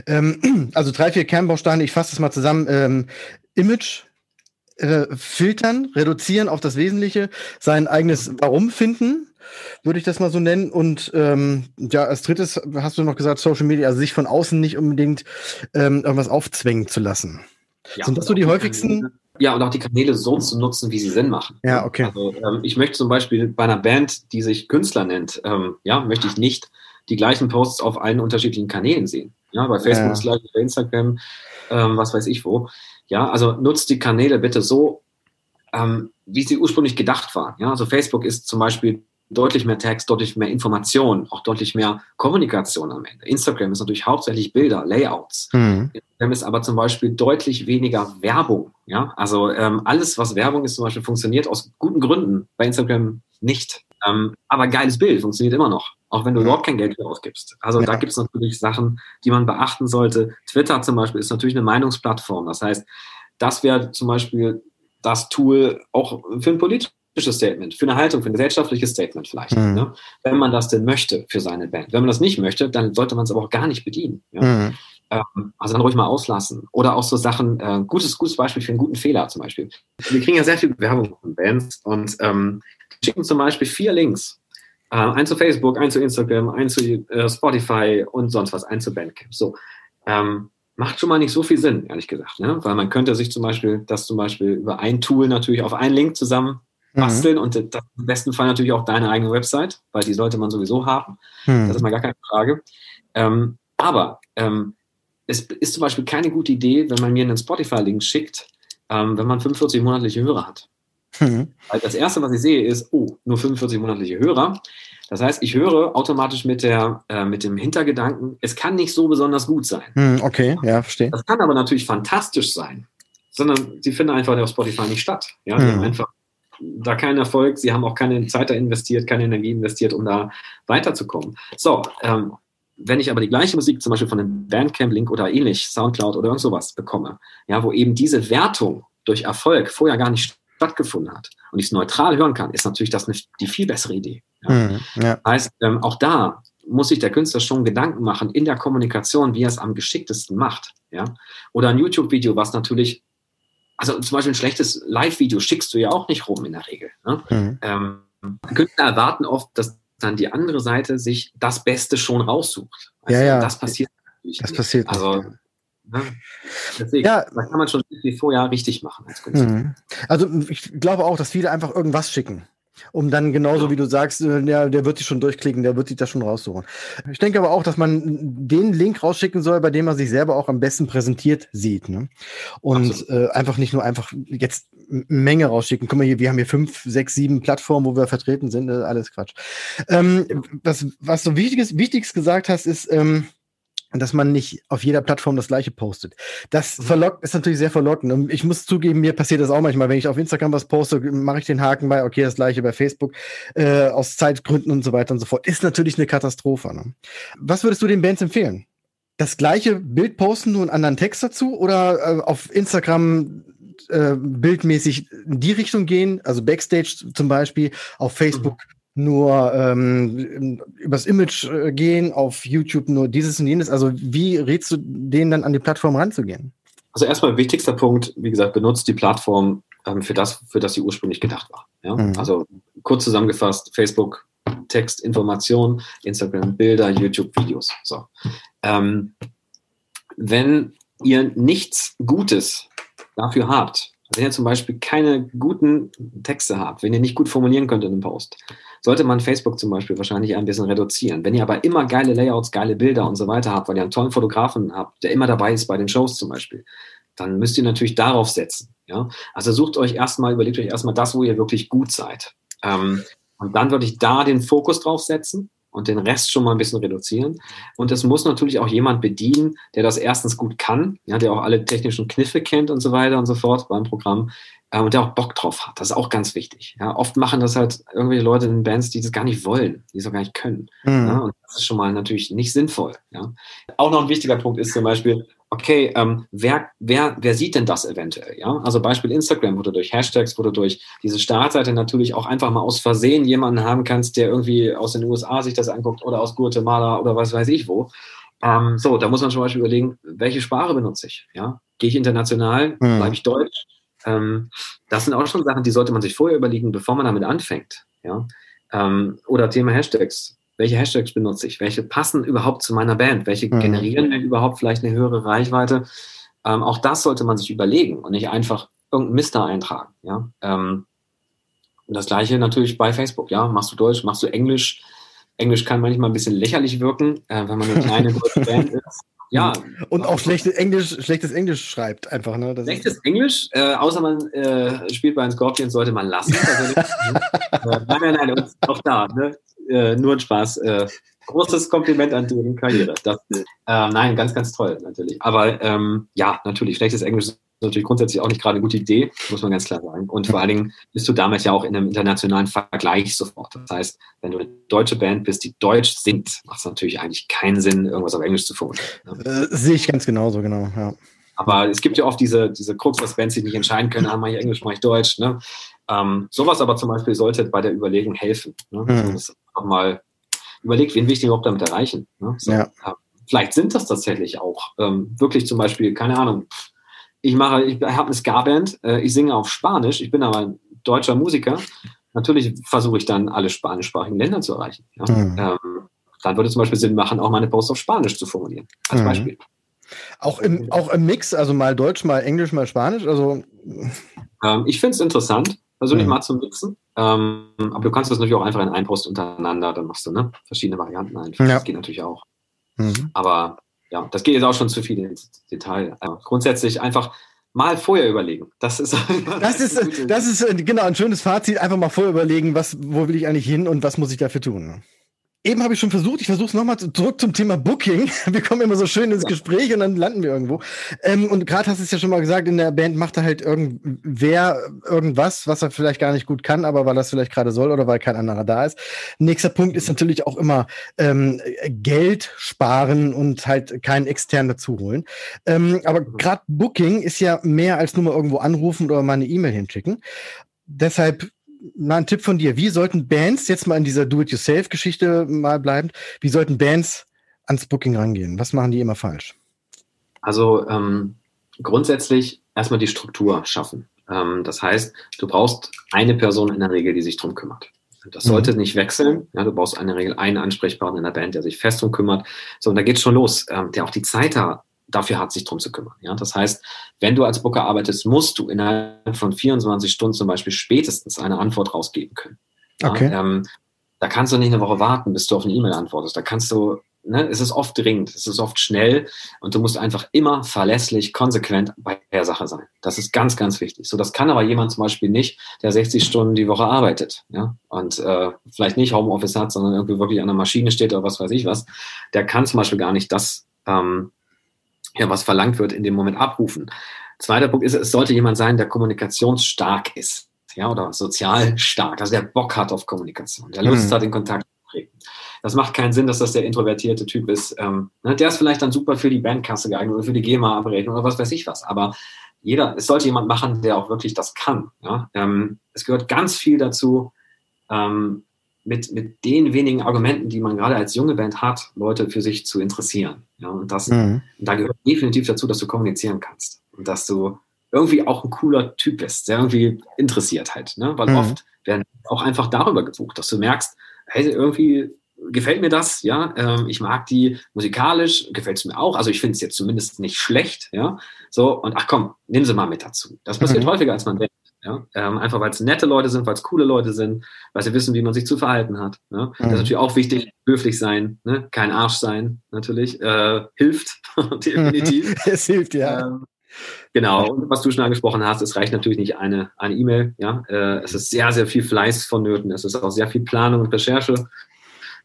ähm, also drei, vier Kernbausteine, ich fasse das mal zusammen. Ähm, Image, äh, filtern, reduzieren auf das Wesentliche, sein eigenes Warum finden, würde ich das mal so nennen. Und ähm, ja, als drittes hast du noch gesagt, Social Media, also sich von außen nicht unbedingt ähm, irgendwas aufzwängen zu lassen. Ja, Sind das so die häufigsten? Ja, und auch die Kanäle so zu nutzen, wie sie Sinn machen. Ja, okay. Also, ähm, ich möchte zum Beispiel bei einer Band, die sich Künstler nennt, ähm, ja, möchte ich nicht die gleichen Posts auf allen unterschiedlichen Kanälen sehen. Ja, bei Facebook, ja. bei Instagram, ähm, was weiß ich wo. Ja, also nutzt die Kanäle bitte so, ähm, wie sie ursprünglich gedacht waren. Ja, also Facebook ist zum Beispiel deutlich mehr Text, deutlich mehr Information, auch deutlich mehr Kommunikation am Ende. Instagram ist natürlich hauptsächlich Bilder, Layouts. Mhm. Instagram ist aber zum Beispiel deutlich weniger Werbung. Ja, also ähm, alles, was Werbung ist, zum Beispiel funktioniert aus guten Gründen bei Instagram nicht. Ähm, aber geiles Bild funktioniert immer noch, auch wenn du überhaupt kein Geld für ausgibst. Also ja. da gibt es natürlich Sachen, die man beachten sollte. Twitter zum Beispiel ist natürlich eine Meinungsplattform. Das heißt, das wäre zum Beispiel das Tool auch für ein politisches Statement, für eine Haltung, für ein gesellschaftliches Statement vielleicht, mhm. ne? wenn man das denn möchte für seine Band. Wenn man das nicht möchte, dann sollte man es aber auch gar nicht bedienen. Ja? Mhm. Ähm, also dann ruhig mal auslassen. Oder auch so Sachen, äh, gutes, gutes Beispiel für einen guten Fehler zum Beispiel. Wir kriegen ja sehr viel Werbung von Bands und ähm, schicken zum Beispiel vier Links. Äh, ein zu Facebook, ein zu Instagram, ein zu äh, Spotify und sonst was, ein zu Bandcamp. So. Ähm, macht schon mal nicht so viel Sinn, ehrlich gesagt. Ne? Weil man könnte sich zum Beispiel das zum Beispiel über ein Tool natürlich auf einen Link zusammen. Basteln mhm. und das im besten Fall natürlich auch deine eigene Website, weil die sollte man sowieso haben. Mhm. Das ist mal gar keine Frage. Ähm, aber ähm, es ist zum Beispiel keine gute Idee, wenn man mir einen Spotify-Link schickt, ähm, wenn man 45 monatliche Hörer hat. Mhm. Weil das Erste, was ich sehe, ist, oh, nur 45 monatliche Hörer. Das heißt, ich höre automatisch mit, der, äh, mit dem Hintergedanken, es kann nicht so besonders gut sein. Hm, okay, ja, verstehe. Das kann aber natürlich fantastisch sein, sondern sie finden einfach auf Spotify nicht statt. Ja, hm. haben einfach da keinen Erfolg, sie haben auch keine Zeit da investiert, keine Energie investiert, um da weiterzukommen. So, ähm, wenn ich aber die gleiche Musik zum Beispiel von einem Bandcamp-Link oder ähnlich, Soundcloud oder irgend sowas bekomme, ja, wo eben diese Wertung durch Erfolg vorher gar nicht stattgefunden hat und ich es neutral hören kann, ist natürlich das eine, die viel bessere Idee. Ja. Mhm, ja. Heißt, ähm, auch da muss sich der Künstler schon Gedanken machen in der Kommunikation, wie er es am geschicktesten macht. Ja? Oder ein YouTube-Video, was natürlich, also zum Beispiel ein schlechtes Live-Video schickst du ja auch nicht rum in der Regel. Ne? Mhm. Ähm, Künstler erwarten oft, dass dann die andere Seite sich das Beste schon raussucht. Also, ja, ja. Das passiert natürlich. Das nicht. passiert also, nicht. Ne? Deswegen, ja. da kann man schon wie vorher richtig machen als. Mhm. Also ich glaube auch, dass viele einfach irgendwas schicken um dann genauso ja. wie du sagst, äh, der, der wird sich schon durchklicken, der wird sich das schon raussuchen. Ich denke aber auch, dass man den Link rausschicken soll, bei dem man sich selber auch am besten präsentiert sieht. Ne? Und äh, einfach nicht nur einfach jetzt Menge rausschicken. Guck mal hier, wir haben hier fünf, sechs, sieben Plattformen, wo wir vertreten sind, äh, alles Quatsch. Ähm, was, was so wichtiges, wichtiges gesagt hast, ist, ähm, dass man nicht auf jeder Plattform das gleiche postet. Das mhm. verlockt, ist natürlich sehr verlockend. Und ich muss zugeben, mir passiert das auch manchmal. Wenn ich auf Instagram was poste, mache ich den Haken bei, okay, das gleiche bei Facebook, äh, aus Zeitgründen und so weiter und so fort. Ist natürlich eine Katastrophe. Ne? Was würdest du den Bands empfehlen? Das gleiche Bild posten, nur einen anderen Text dazu oder äh, auf Instagram äh, bildmäßig in die Richtung gehen, also Backstage zum Beispiel, auf Facebook mhm nur ähm, übers Image äh, gehen, auf YouTube nur dieses und jenes. Also wie rätst du denen dann an die Plattform ranzugehen? Also erstmal wichtigster Punkt, wie gesagt, benutzt die Plattform ähm, für das, für das sie ursprünglich gedacht war. Ja? Mhm. Also kurz zusammengefasst, Facebook, Text, Information, Instagram, Bilder, YouTube, Videos. So. Ähm, wenn ihr nichts Gutes dafür habt, wenn ihr zum Beispiel keine guten Texte habt, wenn ihr nicht gut formulieren könnt in einem Post, sollte man Facebook zum Beispiel wahrscheinlich ein bisschen reduzieren. Wenn ihr aber immer geile Layouts, geile Bilder und so weiter habt, weil ihr einen tollen Fotografen habt, der immer dabei ist bei den Shows zum Beispiel, dann müsst ihr natürlich darauf setzen. Ja? Also sucht euch erstmal, überlegt euch erstmal das, wo ihr wirklich gut seid. Ähm, und dann würde ich da den Fokus drauf setzen und den Rest schon mal ein bisschen reduzieren. Und es muss natürlich auch jemand bedienen, der das erstens gut kann, ja, der auch alle technischen Kniffe kennt und so weiter und so fort beim Programm äh, und der auch Bock drauf hat. Das ist auch ganz wichtig. Ja, oft machen das halt irgendwelche Leute in Bands, die das gar nicht wollen, die es auch gar nicht können. Mhm. Ja, und das ist schon mal natürlich nicht sinnvoll. Ja. Auch noch ein wichtiger Punkt ist zum Beispiel, okay, ähm, wer, wer, wer sieht denn das eventuell? Ja? Also Beispiel Instagram, wo du durch Hashtags, wo du durch diese Startseite natürlich auch einfach mal aus Versehen jemanden haben kannst, der irgendwie aus den USA sich das anguckt oder aus Guatemala oder was weiß ich wo. Ähm, so, da muss man zum Beispiel überlegen, welche Sprache benutze ich? Ja? Gehe ich international? Mhm. Bleibe ich deutsch? Ähm, das sind auch schon Sachen, die sollte man sich vorher überlegen, bevor man damit anfängt. Ja? Ähm, oder Thema Hashtags welche Hashtags benutze ich, welche passen überhaupt zu meiner Band, welche mhm. generieren mir überhaupt vielleicht eine höhere Reichweite. Ähm, auch das sollte man sich überlegen und nicht einfach irgendeinen Mister eintragen. Ja? Ähm, und das gleiche natürlich bei Facebook. Ja? Machst du Deutsch, machst du Englisch? Englisch kann manchmal ein bisschen lächerlich wirken, äh, wenn man eine kleine deutsche Band ist. Ja. Und auch schlechtes Englisch, schlechtes Englisch schreibt einfach, ne? Das schlechtes Englisch, äh, außer man äh, spielt bei den Scorpions, sollte man lassen. Äh, nein, nein, nein, auch da, ne? Äh, nur ein Spaß. Äh, großes Kompliment an deren Karriere. Das, äh, nein, ganz, ganz toll natürlich. Aber ähm, ja, natürlich, schlechtes Englisch ist natürlich grundsätzlich auch nicht gerade eine gute Idee, muss man ganz klar sagen. Und vor allen Dingen bist du damals ja auch in einem internationalen Vergleich sofort. Das heißt, wenn du eine deutsche Band bist, die Deutsch singt, macht es natürlich eigentlich keinen Sinn, irgendwas auf Englisch zu formulieren. Ne? Äh, sehe ich ganz genauso, genau, ja. Aber es gibt ja oft diese, diese Krux, dass Bands sich nicht entscheiden können, ah, mache ich Englisch, mache ich Deutsch. Ne? Ähm, sowas aber zum Beispiel sollte bei der Überlegung helfen. Ne? Mhm. Also mal überlegt, wen will ich denn überhaupt damit erreichen? Ne? So, ja. äh, vielleicht sind das tatsächlich auch ähm, wirklich zum Beispiel, keine Ahnung, ich mache, ich habe eine Ska-Band, äh, ich singe auf Spanisch, ich bin aber ein deutscher Musiker. Natürlich versuche ich dann alle spanischsprachigen Länder zu erreichen. Ja? Mhm. Ähm, dann würde es zum Beispiel Sinn machen, auch meine Post auf Spanisch zu formulieren, als mhm. Beispiel. Auch im, auch im Mix, also mal Deutsch, mal Englisch, mal Spanisch. Also ähm, ich finde es interessant persönlich mhm. mal zum Mixen. Ähm, aber du kannst das natürlich auch einfach in einen Post untereinander, dann machst du ne, verschiedene Varianten einfach. Ja. Das geht natürlich auch. Mhm. Aber ja, das geht jetzt auch schon zu viel ins Detail. Aber grundsätzlich einfach mal vorher überlegen. Das ist, das ist, das ist genau ein schönes Fazit. Einfach mal vorher überlegen, was, wo will ich eigentlich hin und was muss ich dafür tun. Eben habe ich schon versucht, ich versuche es nochmal zurück zum Thema Booking. Wir kommen immer so schön ins Gespräch und dann landen wir irgendwo. Ähm, und gerade hast du es ja schon mal gesagt, in der Band macht er halt irgendwer irgendwas, was er vielleicht gar nicht gut kann, aber weil er es vielleicht gerade soll oder weil kein anderer da ist. Nächster Punkt ist natürlich auch immer ähm, Geld sparen und halt keinen externen dazu holen. Ähm, aber gerade Booking ist ja mehr als nur mal irgendwo anrufen oder mal eine E-Mail hinschicken. Deshalb mal ein Tipp von dir. Wie sollten Bands, jetzt mal in dieser Do-it-yourself-Geschichte mal bleiben, wie sollten Bands ans Booking rangehen? Was machen die immer falsch? Also ähm, grundsätzlich erstmal die Struktur schaffen. Ähm, das heißt, du brauchst eine Person in der Regel, die sich drum kümmert. Das sollte mhm. nicht wechseln. Ja, du brauchst in der Regel einen Ansprechpartner in der Band, der sich fest drum kümmert. So, und da geht's schon los, ähm, der auch die Zeit da dafür hat, sich drum zu kümmern. Ja? Das heißt, wenn du als Booker arbeitest, musst du innerhalb von 24 Stunden zum Beispiel spätestens eine Antwort rausgeben können. Ja? Okay. Ähm, da kannst du nicht eine Woche warten, bis du auf eine E-Mail antwortest. Da kannst du, ne, es ist oft dringend, es ist oft schnell und du musst einfach immer verlässlich, konsequent bei der Sache sein. Das ist ganz, ganz wichtig. So, das kann aber jemand zum Beispiel nicht, der 60 Stunden die Woche arbeitet, ja, und äh, vielleicht nicht Homeoffice hat, sondern irgendwie wirklich an der Maschine steht oder was weiß ich was. Der kann zum Beispiel gar nicht das ähm, ja, was verlangt wird, in dem Moment abrufen. Zweiter Punkt ist, es sollte jemand sein, der kommunikationsstark ist, ja, oder sozial stark, also der Bock hat auf Kommunikation, der Lust mhm. hat, in Kontakt zu treten. Das macht keinen Sinn, dass das der introvertierte Typ ist. Ähm, ne, der ist vielleicht dann super für die Bandkasse geeignet oder für die GEMA-Abrechnung oder was weiß ich was. Aber jeder, es sollte jemand machen, der auch wirklich das kann. Ja? Ähm, es gehört ganz viel dazu, ähm, mit, mit den wenigen Argumenten, die man gerade als junge Band hat, Leute für sich zu interessieren. Ja, und das, mhm. da gehört definitiv dazu, dass du kommunizieren kannst und dass du irgendwie auch ein cooler Typ bist, der irgendwie interessiert halt, ne? Weil mhm. oft werden auch einfach darüber gebucht, dass du merkst, hey, irgendwie gefällt mir das, ja, ähm, ich mag die musikalisch, gefällt es mir auch, also ich finde es jetzt zumindest nicht schlecht, ja, so, und ach komm, nimm sie mal mit dazu. Das passiert mhm. häufiger, als man denkt. Ja? Ähm, einfach weil es nette Leute sind, weil es coole Leute sind, weil sie wissen, wie man sich zu verhalten hat. Ne? Mhm. Das ist natürlich auch wichtig, höflich sein, ne? kein Arsch sein, natürlich. Äh, hilft, definitiv. es hilft, ja. Ähm, genau, und was du schon angesprochen hast, es reicht natürlich nicht eine eine E-Mail. Ja? Äh, es ist sehr, sehr viel Fleiß vonnöten. Es ist auch sehr viel Planung und Recherche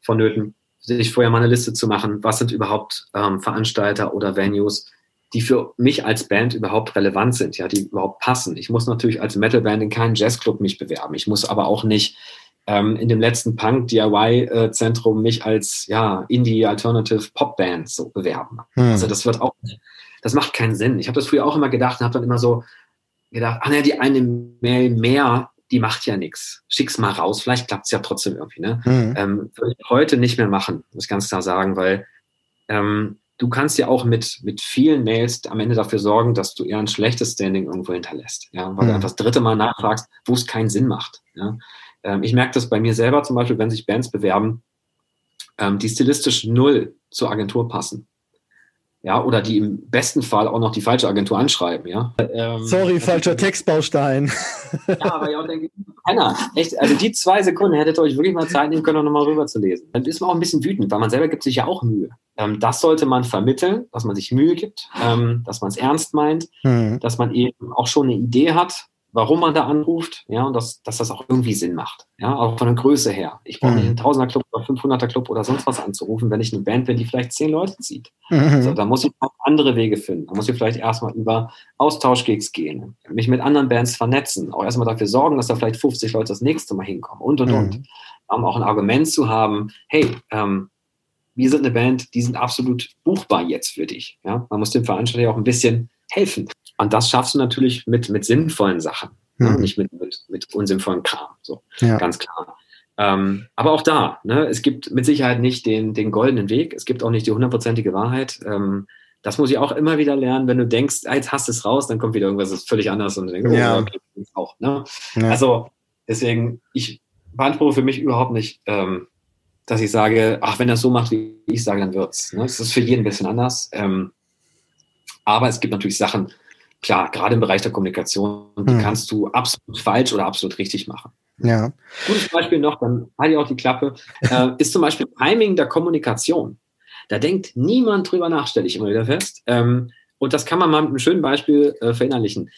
vonnöten, sich vorher mal eine Liste zu machen, was sind überhaupt ähm, Veranstalter oder Venues, die für mich als Band überhaupt relevant sind, ja, die überhaupt passen. Ich muss natürlich als Metalband in keinen Jazzclub mich bewerben. Ich muss aber auch nicht ähm, in dem letzten Punk-DIY-Zentrum mich als ja, Indie-Alternative Pop-Band so bewerben. Hm. Also das wird auch das macht keinen Sinn. Ich habe das früher auch immer gedacht und habe dann immer so gedacht, ach ne, die eine Mail mehr, die macht ja nichts. Schick's mal raus, vielleicht klappt es ja trotzdem irgendwie. Ne? Mhm. Ähm, würde ich heute nicht mehr machen, muss ich ganz klar sagen, weil ähm, du kannst ja auch mit, mit vielen Mails am Ende dafür sorgen, dass du eher ein schlechtes Standing irgendwo hinterlässt. Ja? Weil mhm. du einfach das dritte Mal nachfragst, wo es keinen Sinn macht. Ja? Ähm, ich merke das bei mir selber zum Beispiel, wenn sich Bands bewerben, ähm, die stilistisch null zur Agentur passen ja, oder die im besten Fall auch noch die falsche Agentur anschreiben, ja. Ähm, Sorry, falscher Textbaustein. ja, aber ja, denke, keiner. Echt, also die zwei Sekunden hättet ihr euch wirklich mal Zeit nehmen können, um nochmal rüber zu lesen. Dann ist man auch ein bisschen wütend, weil man selber gibt sich ja auch Mühe. Ähm, das sollte man vermitteln, dass man sich Mühe gibt, ähm, dass man es ernst meint, mhm. dass man eben auch schon eine Idee hat, warum man da anruft, ja, und dass, dass das auch irgendwie Sinn macht, ja, auch von der Größe her. Ich brauche nicht mhm. einen Tausender Club oder 500er Club oder sonst was anzurufen, wenn ich eine Band bin, die vielleicht zehn Leute zieht. Mhm. So, da muss ich auch andere Wege finden. Da muss ich vielleicht erstmal über Austauschgigs gehen, mich mit anderen Bands vernetzen, auch erstmal dafür sorgen, dass da vielleicht 50 Leute das nächste Mal hinkommen und und mhm. und. Um auch ein Argument zu haben, hey, ähm, wir sind eine Band, die sind absolut buchbar jetzt für dich. Ja? Man muss dem Veranstalter ja auch ein bisschen helfen. Und das schaffst du natürlich mit, mit sinnvollen Sachen, ne? mhm. ne? nicht mit, mit, mit unsinnvollen Kram. So, ja. ganz klar. Ähm, aber auch da, ne, es gibt mit Sicherheit nicht den, den goldenen Weg, es gibt auch nicht die hundertprozentige Wahrheit. Ähm, das muss ich auch immer wieder lernen, wenn du denkst, ah, jetzt hast du es raus, dann kommt wieder irgendwas das völlig anders und du denkst, oh, ja. okay, auch. Ne? Ja. Also deswegen, ich beanspruche für mich überhaupt nicht, ähm, dass ich sage, ach, wenn er so macht, wie ich sage, dann wird's. Ne? Das ist für jeden ein bisschen anders. Ähm, aber es gibt natürlich Sachen, klar, gerade im Bereich der Kommunikation, die hm. kannst du absolut falsch oder absolut richtig machen. Ja. Gutes Beispiel noch, dann halte ich auch die Klappe, äh, ist zum Beispiel Timing der Kommunikation. Da denkt niemand drüber nach, stelle ich immer wieder fest. Ähm, und das kann man mal mit einem schönen Beispiel äh, verinnerlichen.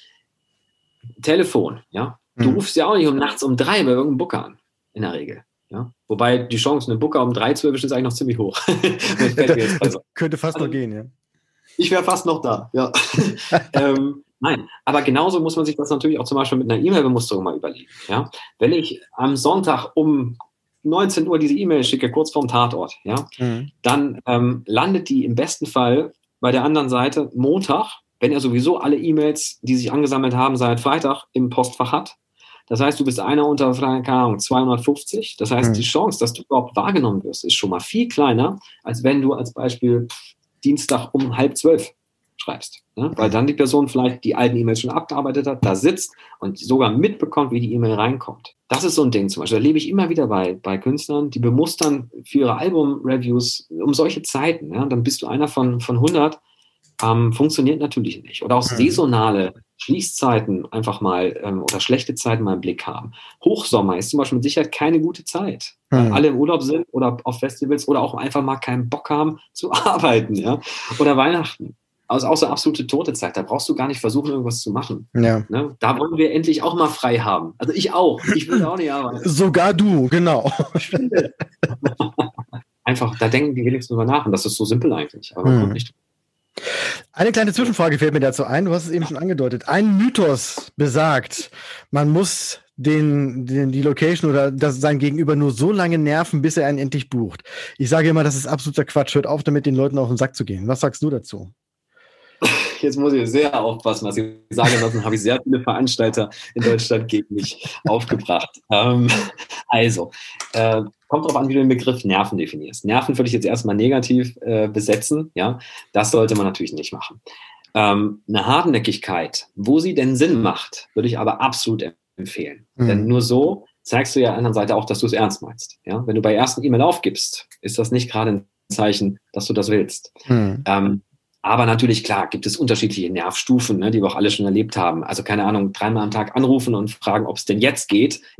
Telefon, ja. Du hm. rufst ja auch nicht um nachts um drei bei irgendeinem Booker an, in der Regel. Ja? Wobei die Chance, einen Booker um drei zu erwischen, ist eigentlich noch ziemlich hoch. also, könnte fast also, noch gehen, ja. Ich wäre fast noch da, ja. ähm, nein, aber genauso muss man sich das natürlich auch zum Beispiel mit einer E-Mail-Bemusterung mal überlegen. Ja? Wenn ich am Sonntag um 19 Uhr diese E-Mail schicke, kurz vorm Tatort, ja, mhm. dann ähm, landet die im besten Fall bei der anderen Seite Montag, wenn er sowieso alle E-Mails, die sich angesammelt haben, seit Freitag im Postfach hat. Das heißt, du bist einer unter, keine Ahnung, 250. Das heißt, mhm. die Chance, dass du überhaupt wahrgenommen wirst, ist schon mal viel kleiner, als wenn du als Beispiel Dienstag um halb zwölf schreibst. Ne? Weil dann die Person vielleicht die alten E-Mails schon abgearbeitet hat, da sitzt und sogar mitbekommt, wie die E-Mail reinkommt. Das ist so ein Ding zum Beispiel. Da lebe ich immer wieder bei, bei Künstlern, die bemustern für ihre Album-Reviews um solche Zeiten. Ja? Dann bist du einer von, von 100, ähm, funktioniert natürlich nicht. Oder auch mhm. saisonale Schließzeiten einfach mal ähm, oder schlechte Zeiten mal im Blick haben. Hochsommer ist zum Beispiel mit Sicherheit keine gute Zeit. Mhm. Alle im Urlaub sind oder auf Festivals oder auch einfach mal keinen Bock haben zu arbeiten. Ja? Oder Weihnachten. Also außer absolute tote Zeit. Da brauchst du gar nicht versuchen, irgendwas zu machen. Ja. Ne? Da wollen wir endlich auch mal frei haben. Also ich auch. Ich will auch nicht arbeiten. Sogar du, genau. Einfach, da denken die wenigstens drüber nach. Und das ist so simpel eigentlich. Aber man kommt nicht eine kleine Zwischenfrage fällt mir dazu ein. Du hast es eben schon angedeutet. Ein Mythos besagt, man muss den, den, die Location oder das sein Gegenüber nur so lange nerven, bis er einen endlich bucht. Ich sage immer, das ist absoluter Quatsch. Hört auf damit, den Leuten auf den Sack zu gehen. Was sagst du dazu? Jetzt muss ich sehr aufpassen, was ich sage, sonst habe ich sehr viele Veranstalter in Deutschland gegen mich aufgebracht. Ähm, also, äh, kommt darauf an, wie du den Begriff Nerven definierst. Nerven würde ich jetzt erstmal negativ äh, besetzen. Ja, das sollte man natürlich nicht machen. Ähm, eine Hartnäckigkeit, wo sie denn Sinn macht, würde ich aber absolut empfehlen. Mhm. Denn nur so zeigst du ja an der anderen Seite auch, dass du es ernst meinst. Ja, wenn du bei ersten E-Mail aufgibst, ist das nicht gerade ein Zeichen, dass du das willst. Mhm. Ähm, aber natürlich, klar, gibt es unterschiedliche Nervstufen, ne, die wir auch alle schon erlebt haben. Also keine Ahnung, dreimal am Tag anrufen und fragen, ob es denn jetzt geht.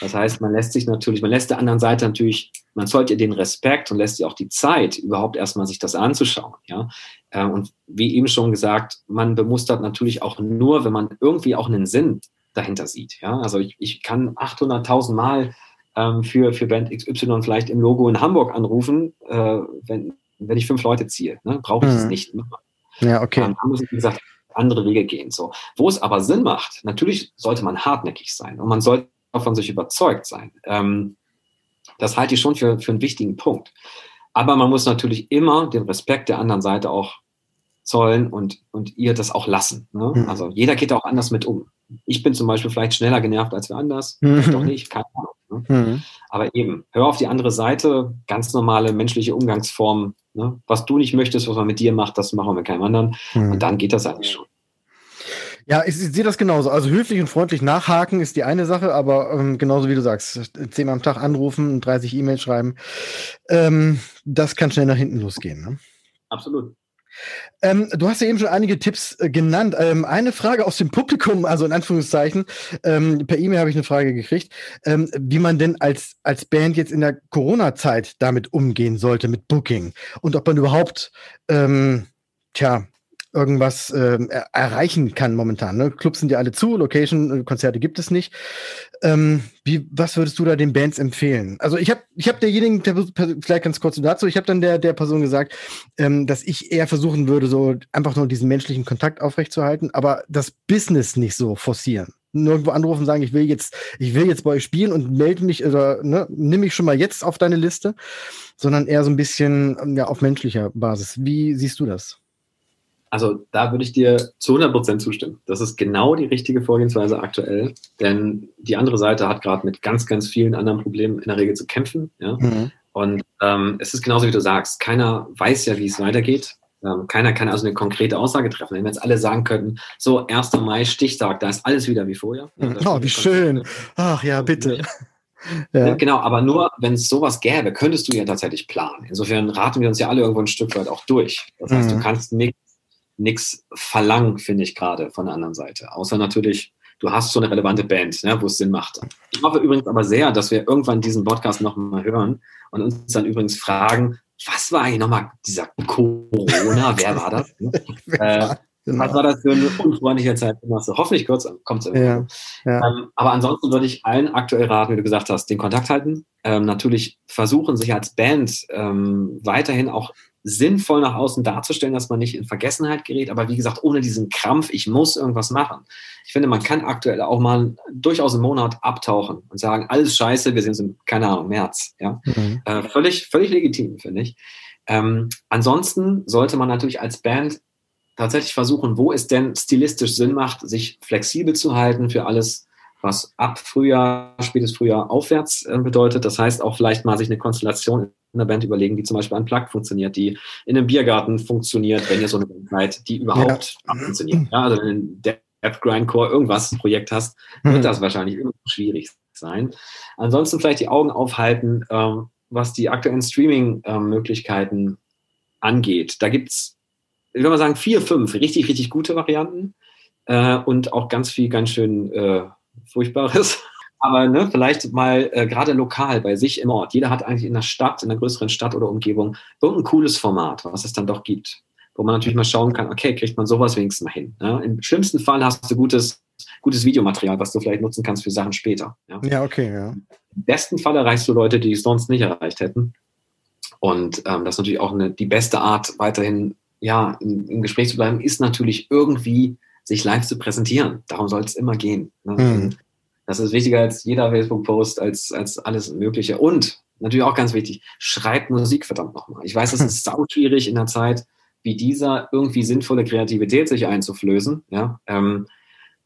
Das heißt, man lässt sich natürlich, man lässt der anderen Seite natürlich, man zollt ihr den Respekt und lässt ihr auch die Zeit, überhaupt erstmal sich das anzuschauen. Ja? Äh, und wie eben schon gesagt, man bemustert natürlich auch nur, wenn man irgendwie auch einen Sinn dahinter sieht. Ja? Also ich, ich kann 800.000 Mal ähm, für, für Band XY vielleicht im Logo in Hamburg anrufen, äh, wenn wenn ich fünf Leute ziehe, ne, brauche ich es mhm. nicht. Ja, okay. Dann muss ich, wie gesagt, andere Wege gehen. So. Wo es aber Sinn macht, natürlich sollte man hartnäckig sein und man sollte von sich überzeugt sein. Ähm, das halte ich schon für, für einen wichtigen Punkt. Aber man muss natürlich immer den Respekt der anderen Seite auch zollen und, und ihr das auch lassen. Ne? Mhm. Also jeder geht auch anders mit um. Ich bin zum Beispiel vielleicht schneller genervt als wer anders, mhm. vielleicht auch nicht, keine Ahnung. Ne? Mhm. Aber eben, hör auf die andere Seite, ganz normale menschliche Umgangsformen. Ne? Was du nicht möchtest, was man mit dir macht, das machen wir mit keinem anderen. Mhm. Und dann geht das eigentlich schon. Ja, ich, ich sehe das genauso. Also höflich und freundlich nachhaken ist die eine Sache, aber ähm, genauso wie du sagst, zehnmal am Tag anrufen und 30 E-Mails schreiben, ähm, das kann schnell nach hinten losgehen. Ne? Absolut. Ähm, du hast ja eben schon einige Tipps äh, genannt. Ähm, eine Frage aus dem Publikum, also in Anführungszeichen, ähm, per E-Mail habe ich eine Frage gekriegt, ähm, wie man denn als, als Band jetzt in der Corona-Zeit damit umgehen sollte, mit Booking. Und ob man überhaupt, ähm, tja, irgendwas äh, erreichen kann momentan. Ne? Clubs sind ja alle zu, Location, äh, Konzerte gibt es nicht. Ähm, wie, was würdest du da den Bands empfehlen? Also ich habe ich hab derjenigen, der, vielleicht ganz kurz dazu, ich habe dann der, der Person gesagt, ähm, dass ich eher versuchen würde, so einfach nur diesen menschlichen Kontakt aufrechtzuerhalten, aber das Business nicht so forcieren nirgendwo anrufen und sagen, ich will jetzt, ich will jetzt bei euch spielen und melde mich oder ne, nimm mich schon mal jetzt auf deine Liste, sondern eher so ein bisschen ja, auf menschlicher Basis. Wie siehst du das? Also da würde ich dir zu 100 Prozent zustimmen. Das ist genau die richtige Vorgehensweise aktuell, denn die andere Seite hat gerade mit ganz, ganz vielen anderen Problemen in der Regel zu kämpfen. Ja? Mhm. Und ähm, es ist genauso, wie du sagst. Keiner weiß ja, wie es weitergeht. Ähm, keiner kann also eine konkrete Aussage treffen. Wenn wir jetzt alle sagen könnten, so 1. Mai, Stichtag, da ist alles wieder wie vorher. Ja, oh, wie schön. Ach ja, bitte. Ja. Genau, aber nur wenn es sowas gäbe, könntest du ja tatsächlich planen. Insofern raten wir uns ja alle irgendwo ein Stück weit auch durch. Das heißt, mhm. du kannst nichts nichts verlangen, finde ich gerade von der anderen Seite. Außer natürlich, du hast so eine relevante Band, ne, wo es Sinn macht. Ich hoffe übrigens aber sehr, dass wir irgendwann diesen Podcast nochmal hören und uns dann übrigens fragen, was war eigentlich nochmal dieser Corona? Wer war das? äh, Genau. Was war das für eine unfreundliche Zeit? Hoffentlich kurz kommt es ja, ja. ähm, Aber ansonsten würde ich allen aktuell raten, wie du gesagt hast, den Kontakt halten. Ähm, natürlich versuchen, sich als Band ähm, weiterhin auch sinnvoll nach außen darzustellen, dass man nicht in Vergessenheit gerät, aber wie gesagt, ohne diesen Krampf, ich muss irgendwas machen. Ich finde, man kann aktuell auch mal durchaus einen Monat abtauchen und sagen, alles scheiße, wir sind im, keine Ahnung, März. Ja? Mhm. Äh, völlig, völlig legitim, finde ich. Ähm, ansonsten sollte man natürlich als Band tatsächlich versuchen, wo es denn stilistisch Sinn macht, sich flexibel zu halten für alles, was ab Frühjahr, spätes Frühjahr aufwärts äh, bedeutet. Das heißt auch vielleicht mal sich eine Konstellation in der Band überlegen, die zum Beispiel an Plug funktioniert, die in einem Biergarten funktioniert, wenn ihr so eine Band seid, die überhaupt ja. funktioniert. Ja, also wenn du Death Grindcore irgendwas Projekt hast, wird mhm. das wahrscheinlich schwierig sein. Ansonsten vielleicht die Augen aufhalten, ähm, was die aktuellen Streaming-Möglichkeiten ähm, angeht. Da gibt's, ich würde mal sagen, vier, fünf richtig, richtig gute Varianten äh, und auch ganz viel ganz schön äh, Furchtbares. Aber ne, vielleicht mal äh, gerade lokal bei sich im Ort. Jeder hat eigentlich in der Stadt, in einer größeren Stadt oder Umgebung irgendein cooles Format, was es dann doch gibt. Wo man natürlich mal schauen kann, okay, kriegt man sowas wenigstens mal hin. Ne? Im schlimmsten Fall hast du gutes, gutes Videomaterial, was du vielleicht nutzen kannst für Sachen später. Ja, ja okay, ja. Im besten Fall erreichst du Leute, die es sonst nicht erreicht hätten. Und ähm, das ist natürlich auch eine, die beste Art, weiterhin ja, im, im Gespräch zu bleiben, ist natürlich irgendwie sich live zu präsentieren. Darum soll es immer gehen. Ne? Mhm. Das ist wichtiger als jeder Facebook-Post, als, als alles Mögliche. Und natürlich auch ganz wichtig, schreibt Musik verdammt nochmal. Ich weiß, es ist sau schwierig in einer Zeit wie dieser irgendwie sinnvolle Kreativität sich einzuflößen. Ja? Ähm,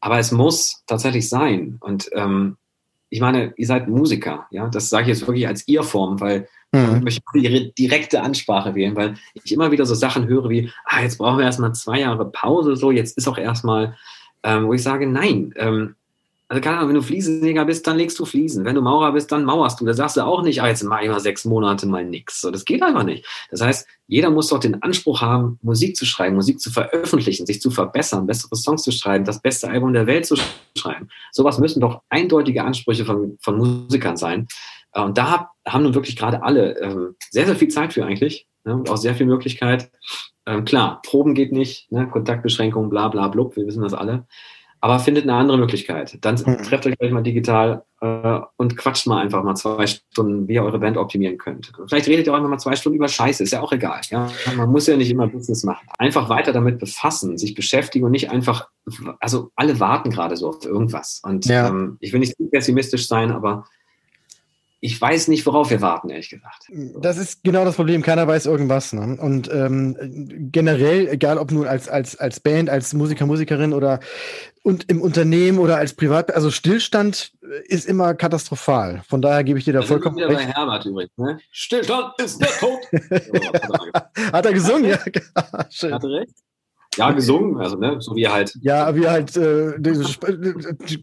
aber es muss tatsächlich sein. Und ähm, ich meine, ihr seid Musiker, ja, das sage ich jetzt wirklich als Ihr-Form, weil mhm. ich möchte ihre direkte Ansprache wählen, weil ich immer wieder so Sachen höre wie, ah, jetzt brauchen wir erstmal zwei Jahre Pause, so, jetzt ist auch erstmal, ähm, wo ich sage, nein, ähm, also keine Ahnung, wenn du Fliesenleger bist, dann legst du Fliesen. Wenn du Maurer bist, dann mauerst du. Da sagst du auch nicht, ah, jetzt mach ich mal sechs Monate mal nix. So, das geht einfach nicht. Das heißt, jeder muss doch den Anspruch haben, Musik zu schreiben, Musik zu veröffentlichen, sich zu verbessern, bessere Songs zu schreiben, das beste Album der Welt zu schreiben. Sowas müssen doch eindeutige Ansprüche von, von Musikern sein. Und da haben nun wirklich gerade alle ähm, sehr, sehr viel Zeit für eigentlich ne, und auch sehr viel Möglichkeit. Ähm, klar, Proben geht nicht, ne, Kontaktbeschränkungen, bla bla blub, wir wissen das alle aber findet eine andere Möglichkeit. Dann mhm. trefft euch gleich mal digital äh, und quatscht mal einfach mal zwei Stunden, wie ihr eure Band optimieren könnt. Vielleicht redet ihr auch einfach mal zwei Stunden über Scheiße, ist ja auch egal. Ja? Man muss ja nicht immer Business machen. Einfach weiter damit befassen, sich beschäftigen und nicht einfach, also alle warten gerade so auf irgendwas. Und ja. ähm, ich will nicht zu pessimistisch sein, aber ich weiß nicht, worauf wir warten, ehrlich gesagt. Das ist genau das Problem. Keiner weiß irgendwas. Ne? Und ähm, generell, egal ob nun als, als, als Band, als Musiker, Musikerin oder und im Unternehmen oder als Privat, also Stillstand ist immer katastrophal. Von daher gebe ich dir da das vollkommen recht. Bei Herbert übrigens. Ne? Stillstand ist der Tod. Hat er gesungen? ja. Schön. Hat er recht? Ja, gesungen, also ne, so wie er halt. Ja, wie halt äh,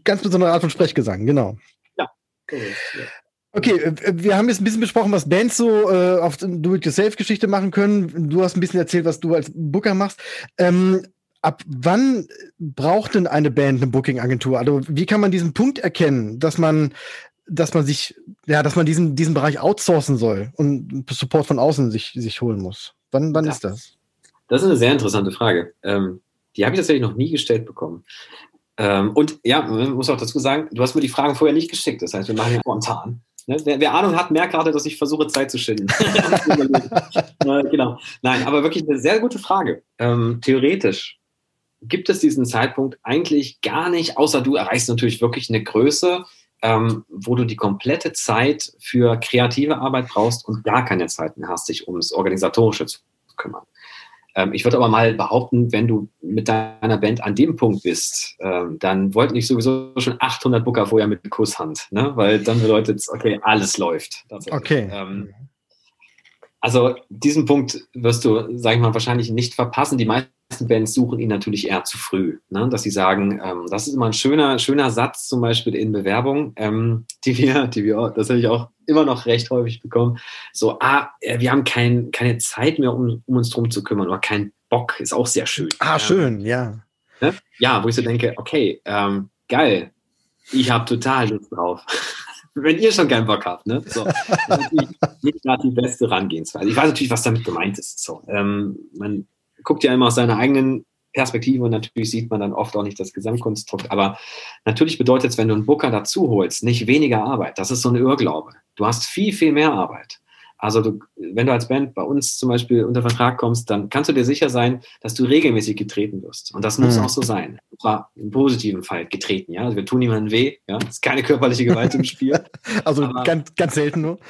ganz besondere Art von Sprechgesang, genau. Ja, korrekt. Ja. Okay, äh, wir haben jetzt ein bisschen besprochen, was Bands so äh, auf Do-it-yourself-Geschichte machen können. Du hast ein bisschen erzählt, was du als Booker machst. Ähm, ab wann braucht denn eine Band eine Booking-Agentur? Also wie kann man diesen Punkt erkennen, dass man, dass man sich, ja, dass man diesen, diesen Bereich outsourcen soll und Support von außen sich, sich holen muss? Wann, wann ja. ist das? Das ist eine sehr interessante Frage. Ähm, die habe ich tatsächlich noch nie gestellt bekommen. Ähm, und ja, man muss auch dazu sagen, du hast mir die Fragen vorher nicht geschickt. Das heißt, wir machen ja spontan. Ne? Wer, wer, Ahnung hat, merkt gerade, dass ich versuche, Zeit zu schinden. äh, genau. Nein, aber wirklich eine sehr gute Frage. Ähm, theoretisch gibt es diesen Zeitpunkt eigentlich gar nicht, außer du erreichst natürlich wirklich eine Größe, ähm, wo du die komplette Zeit für kreative Arbeit brauchst und gar keine Zeit mehr hast, dich ums Organisatorische zu kümmern. Ähm, ich würde aber mal behaupten, wenn du mit deiner Band an dem Punkt bist, ähm, dann wollten dich sowieso schon 800 Booker vorher mit Kusshand, ne? weil dann bedeutet es, okay, alles läuft. Okay. Ähm, also diesen Punkt wirst du, sag ich mal, wahrscheinlich nicht verpassen. Die meisten Bands suchen ihn natürlich eher zu früh, ne? dass sie sagen, ähm, das ist immer ein schöner, schöner Satz zum Beispiel in Bewerbungen, ähm, die wir, die wir, das habe ich auch immer noch recht häufig bekommen. So, ah, wir haben kein, keine Zeit mehr, um, um uns drum zu kümmern oder kein Bock, ist auch sehr schön. Ah, schön, ja. Ne? Ja, wo ich so denke, okay, ähm, geil, ich habe total Lust drauf wenn ihr schon keinen Bock habt. Ne? So, das ist nicht gerade die beste Herangehensweise. Ich weiß natürlich, was damit gemeint ist. So, ähm, man guckt ja immer aus seiner eigenen Perspektive und natürlich sieht man dann oft auch nicht das Gesamtkonstrukt. Aber natürlich bedeutet es, wenn du einen Booker dazu holst, nicht weniger Arbeit. Das ist so ein Irrglaube. Du hast viel, viel mehr Arbeit. Also du, wenn du als Band bei uns zum Beispiel unter Vertrag kommst, dann kannst du dir sicher sein, dass du regelmäßig getreten wirst. Und das muss mhm. auch so sein. Zwar im positiven Fall getreten, ja. Also wir tun niemandem weh, ja. Es ist keine körperliche Gewalt im Spiel. also aber, ganz, ganz selten nur.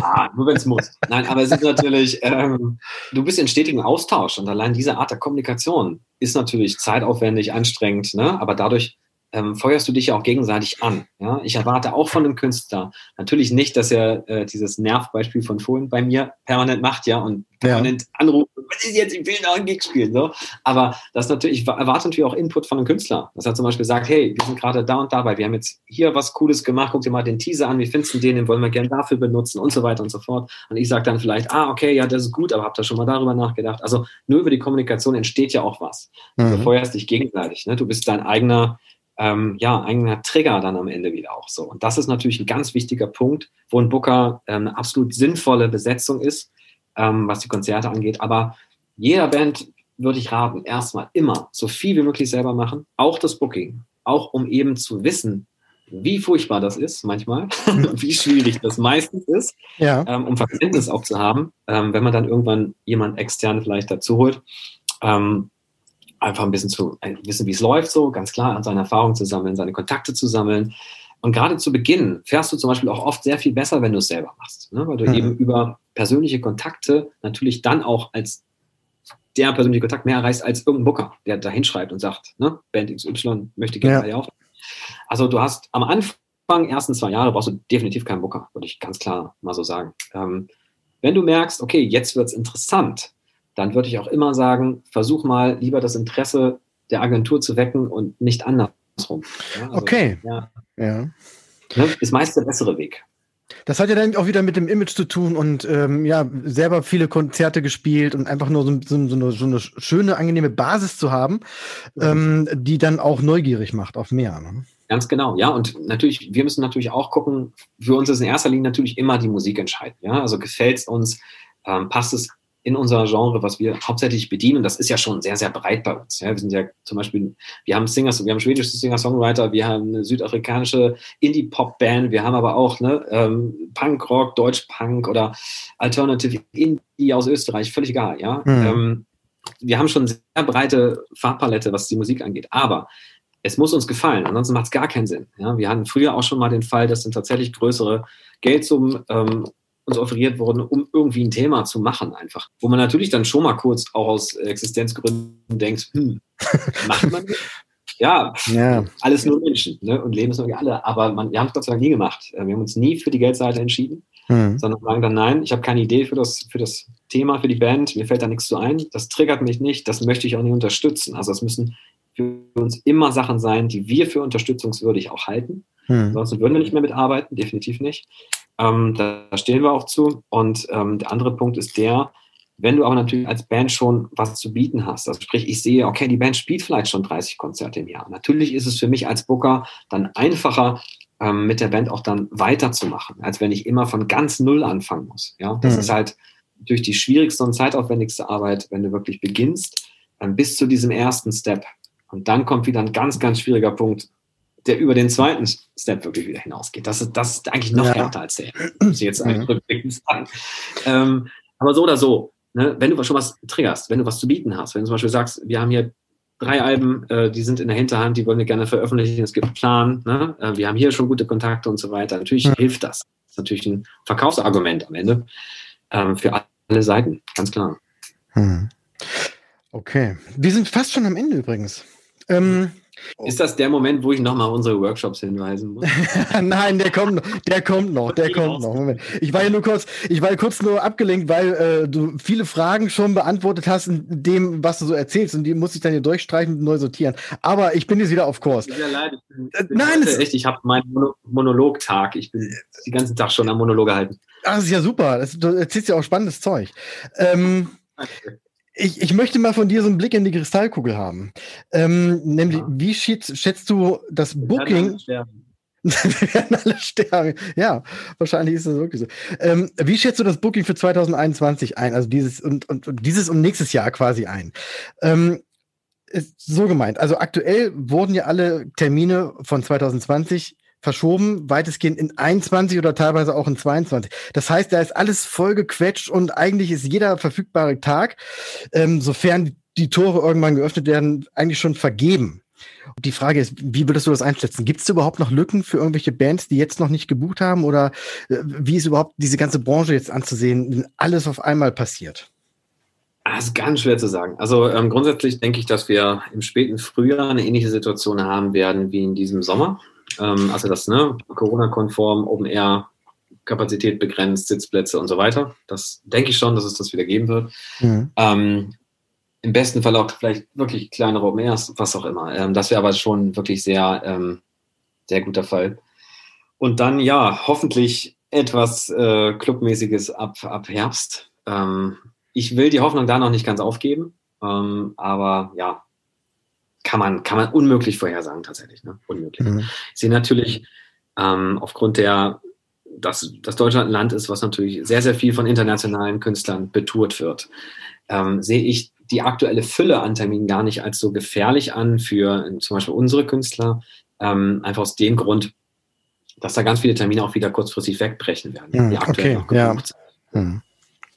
Ah, nur wenn es muss. Nein, aber es ist natürlich, ähm, du bist in stetigem Austausch und allein diese Art der Kommunikation ist natürlich zeitaufwendig, anstrengend, ne? aber dadurch ähm, feuerst du dich ja auch gegenseitig an. Ja? Ich erwarte auch von einem Künstler natürlich nicht, dass er äh, dieses Nervbeispiel von vorhin bei mir permanent macht, ja, und permanent ja. anruft, was ist jetzt, ich will noch einen Gig spielen, so. Aber das natürlich, ich erwarte natürlich auch Input von einem Künstler. Das hat zum Beispiel gesagt, hey, wir sind gerade da und dabei, wir haben jetzt hier was Cooles gemacht, guck dir mal den Teaser an, wie findest du den, den wollen wir gerne dafür benutzen und so weiter und so fort. Und ich sage dann vielleicht, ah, okay, ja, das ist gut, aber habt ihr schon mal darüber nachgedacht? Also nur über die Kommunikation entsteht ja auch was. Mhm. Du feuerst dich gegenseitig, ne? Du bist dein eigener ähm, ja, eigener Trigger dann am Ende wieder auch so. Und das ist natürlich ein ganz wichtiger Punkt, wo ein Booker ähm, eine absolut sinnvolle Besetzung ist, ähm, was die Konzerte angeht. Aber jeder Band würde ich raten, erstmal immer so viel wie möglich selber machen, auch das Booking, auch um eben zu wissen, wie furchtbar das ist manchmal, wie schwierig das meistens ist, ja. ähm, um Verständnis auch zu haben, ähm, wenn man dann irgendwann jemand extern vielleicht dazu holt. Ähm, einfach ein bisschen zu wissen, wie es läuft, so ganz klar, seine Erfahrungen zu sammeln, seine Kontakte zu sammeln. Und gerade zu Beginn fährst du zum Beispiel auch oft sehr viel besser, wenn du es selber machst, ne? weil du mhm. eben über persönliche Kontakte natürlich dann auch als der persönliche Kontakt mehr erreichst als irgendein Booker, der da hinschreibt und sagt, ne, Band XY möchte gerne ja. auf. Also du hast am Anfang, ersten zwei Jahre, brauchst du definitiv keinen Booker, würde ich ganz klar mal so sagen. Ähm, wenn du merkst, okay, jetzt wird es interessant, dann würde ich auch immer sagen, versuch mal lieber das Interesse der Agentur zu wecken und nicht andersrum. Ja, also, okay. Ja. ja. Ne, ist meist der bessere Weg. Das hat ja dann auch wieder mit dem Image zu tun und ähm, ja, selber viele Konzerte gespielt und einfach nur so, so, so, eine, so eine, schöne, angenehme Basis zu haben, ähm, die dann auch neugierig macht auf mehr. Ne? Ganz genau, ja. Und natürlich, wir müssen natürlich auch gucken, für uns ist in erster Linie natürlich immer die Musik entscheidend. Ja, also gefällt es uns, ähm, passt es in unser Genre, was wir hauptsächlich bedienen. Das ist ja schon sehr, sehr breit bei uns. Ja, wir sind ja zum Beispiel, wir haben Singers, wir haben schwedische Singer-Songwriter, wir haben eine südafrikanische Indie-Pop-Band, wir haben aber auch ne, ähm, Punk-Rock, Deutsch-Punk oder Alternative Indie aus Österreich, völlig egal. Ja, mhm. ähm, wir haben schon sehr breite Farbpalette, was die Musik angeht. Aber es muss uns gefallen, ansonsten macht es gar keinen Sinn. Ja, wir hatten früher auch schon mal den Fall, dass dann tatsächlich größere Geldsummen ähm, uns offeriert wurden, um irgendwie ein Thema zu machen einfach. Wo man natürlich dann schon mal kurz auch aus Existenzgründen denkt, hm, macht man das? Ja, ja, alles nur Menschen ne? und Leben ist nur alle. Aber man, wir haben es Gott sei Dank nie gemacht. Äh, wir haben uns nie für die Geldseite entschieden, mhm. sondern sagen dann, nein, ich habe keine Idee für das, für das Thema, für die Band, mir fällt da nichts zu ein, das triggert mich nicht, das möchte ich auch nicht unterstützen. Also es müssen für uns immer Sachen sein, die wir für unterstützungswürdig auch halten. Mhm. Sonst würden wir nicht mehr mitarbeiten, definitiv nicht. Ähm, da, da, stehen wir auch zu. Und ähm, der andere Punkt ist der, wenn du aber natürlich als Band schon was zu bieten hast, also sprich, ich sehe, okay, die Band spielt vielleicht schon 30 Konzerte im Jahr. Natürlich ist es für mich als Booker dann einfacher, ähm, mit der Band auch dann weiterzumachen, als wenn ich immer von ganz Null anfangen muss. Ja, das mhm. ist halt durch die schwierigste und zeitaufwendigste Arbeit, wenn du wirklich beginnst, ähm, bis zu diesem ersten Step. Und dann kommt wieder ein ganz, ganz schwieriger Punkt, der über den zweiten Step wirklich wieder hinausgeht. Das ist, das ist eigentlich noch ja. härter als der. Muss ich jetzt mhm. rückblickend sagen. Ähm, aber so oder so, ne, wenn du schon was triggerst, wenn du was zu bieten hast, wenn du zum Beispiel sagst, wir haben hier drei Alben, äh, die sind in der Hinterhand, die wollen wir gerne veröffentlichen, es gibt einen Plan, ne? äh, wir haben hier schon gute Kontakte und so weiter. Natürlich mhm. hilft das. Das ist natürlich ein Verkaufsargument am Ende ähm, für alle Seiten, ganz klar. Mhm. Okay, wir sind fast schon am Ende übrigens. Ähm, ist das der Moment, wo ich nochmal unsere Workshops hinweisen muss? Nein, der kommt noch, der kommt noch, der kommt noch. Moment. Ich war ja nur kurz, ich war kurz nur abgelenkt, weil äh, du viele Fragen schon beantwortet hast in dem, was du so erzählst und die muss ich dann hier durchstreichen und neu sortieren. Aber ich bin jetzt wieder auf Kurs. Ja, leid, ich bin, ich bin Nein, es, echt, ich habe meinen Mono Monologtag. Ich bin den ganzen Tag schon am Monolog gehalten. Das ist ja super. Das, du erzählst ja auch spannendes Zeug. Ähm, okay ich, ich möchte mal von dir so einen Blick in die Kristallkugel haben. Ähm, nämlich, ja. wie schätzt, schätzt du das Wir Booking? Wir werden alle sterben. Ja, wahrscheinlich ist das wirklich so. Ähm, wie schätzt du das Booking für 2021 ein? Also dieses und, und, und dieses und nächstes Jahr quasi ein? Ähm, ist so gemeint. Also aktuell wurden ja alle Termine von 2020 verschoben, weitestgehend in 21 oder teilweise auch in 22. Das heißt, da ist alles voll gequetscht und eigentlich ist jeder verfügbare Tag, ähm, sofern die Tore irgendwann geöffnet werden, eigentlich schon vergeben. Und die Frage ist, wie würdest du das einschätzen? Gibt es überhaupt noch Lücken für irgendwelche Bands, die jetzt noch nicht gebucht haben? Oder äh, wie ist überhaupt diese ganze Branche jetzt anzusehen, wenn alles auf einmal passiert? Das ist ganz schwer zu sagen. Also ähm, grundsätzlich denke ich, dass wir im späten Frühjahr eine ähnliche Situation haben werden wie in diesem Sommer. Ähm, also das ne, Corona-konform, Open Air, Kapazität begrenzt, Sitzplätze und so weiter. Das denke ich schon, dass es das wieder geben wird. Mhm. Ähm, Im besten Fall auch vielleicht wirklich kleinere Open Airs, was auch immer. Ähm, das wäre aber schon wirklich sehr, ähm, sehr guter Fall. Und dann ja, hoffentlich etwas äh, Clubmäßiges ab, ab Herbst. Ähm, ich will die Hoffnung da noch nicht ganz aufgeben, ähm, aber ja, kann man, kann man unmöglich vorhersagen tatsächlich. Ne? Unmöglich. Mhm. Ich sehe natürlich ähm, aufgrund der, dass, dass Deutschland ein Land ist, was natürlich sehr, sehr viel von internationalen Künstlern betourt wird, ähm, sehe ich die aktuelle Fülle an Terminen gar nicht als so gefährlich an für zum Beispiel unsere Künstler. Ähm, einfach aus dem Grund, dass da ganz viele Termine auch wieder kurzfristig wegbrechen werden, mhm, die aktuell okay, noch gebucht ja. sind. Mhm.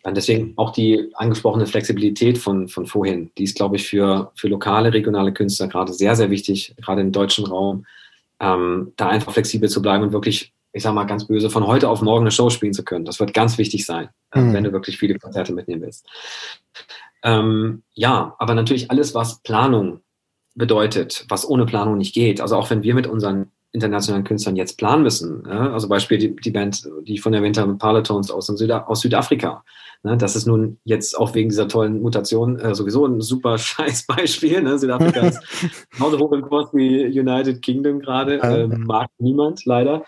Dann deswegen auch die angesprochene Flexibilität von, von vorhin. Die ist, glaube ich, für, für lokale, regionale Künstler gerade sehr, sehr wichtig, gerade im deutschen Raum, ähm, da einfach flexibel zu bleiben und wirklich, ich sage mal ganz böse, von heute auf morgen eine Show spielen zu können. Das wird ganz wichtig sein, äh, mhm. wenn du wirklich viele Konzerte mitnehmen willst. Ähm, ja, aber natürlich alles, was Planung bedeutet, was ohne Planung nicht geht. Also auch wenn wir mit unseren internationalen Künstlern jetzt planen müssen. Ja? Also Beispiel die, die, Band, die ich von erwähnt habe, Parletones aus, Süda aus Südafrika. Ne? Das ist nun jetzt auch wegen dieser tollen Mutation äh, sowieso ein super scheiß Beispiel. Ne? Südafrika ist genauso hoch im Kurs wie United Kingdom gerade. Äh, mag niemand, leider.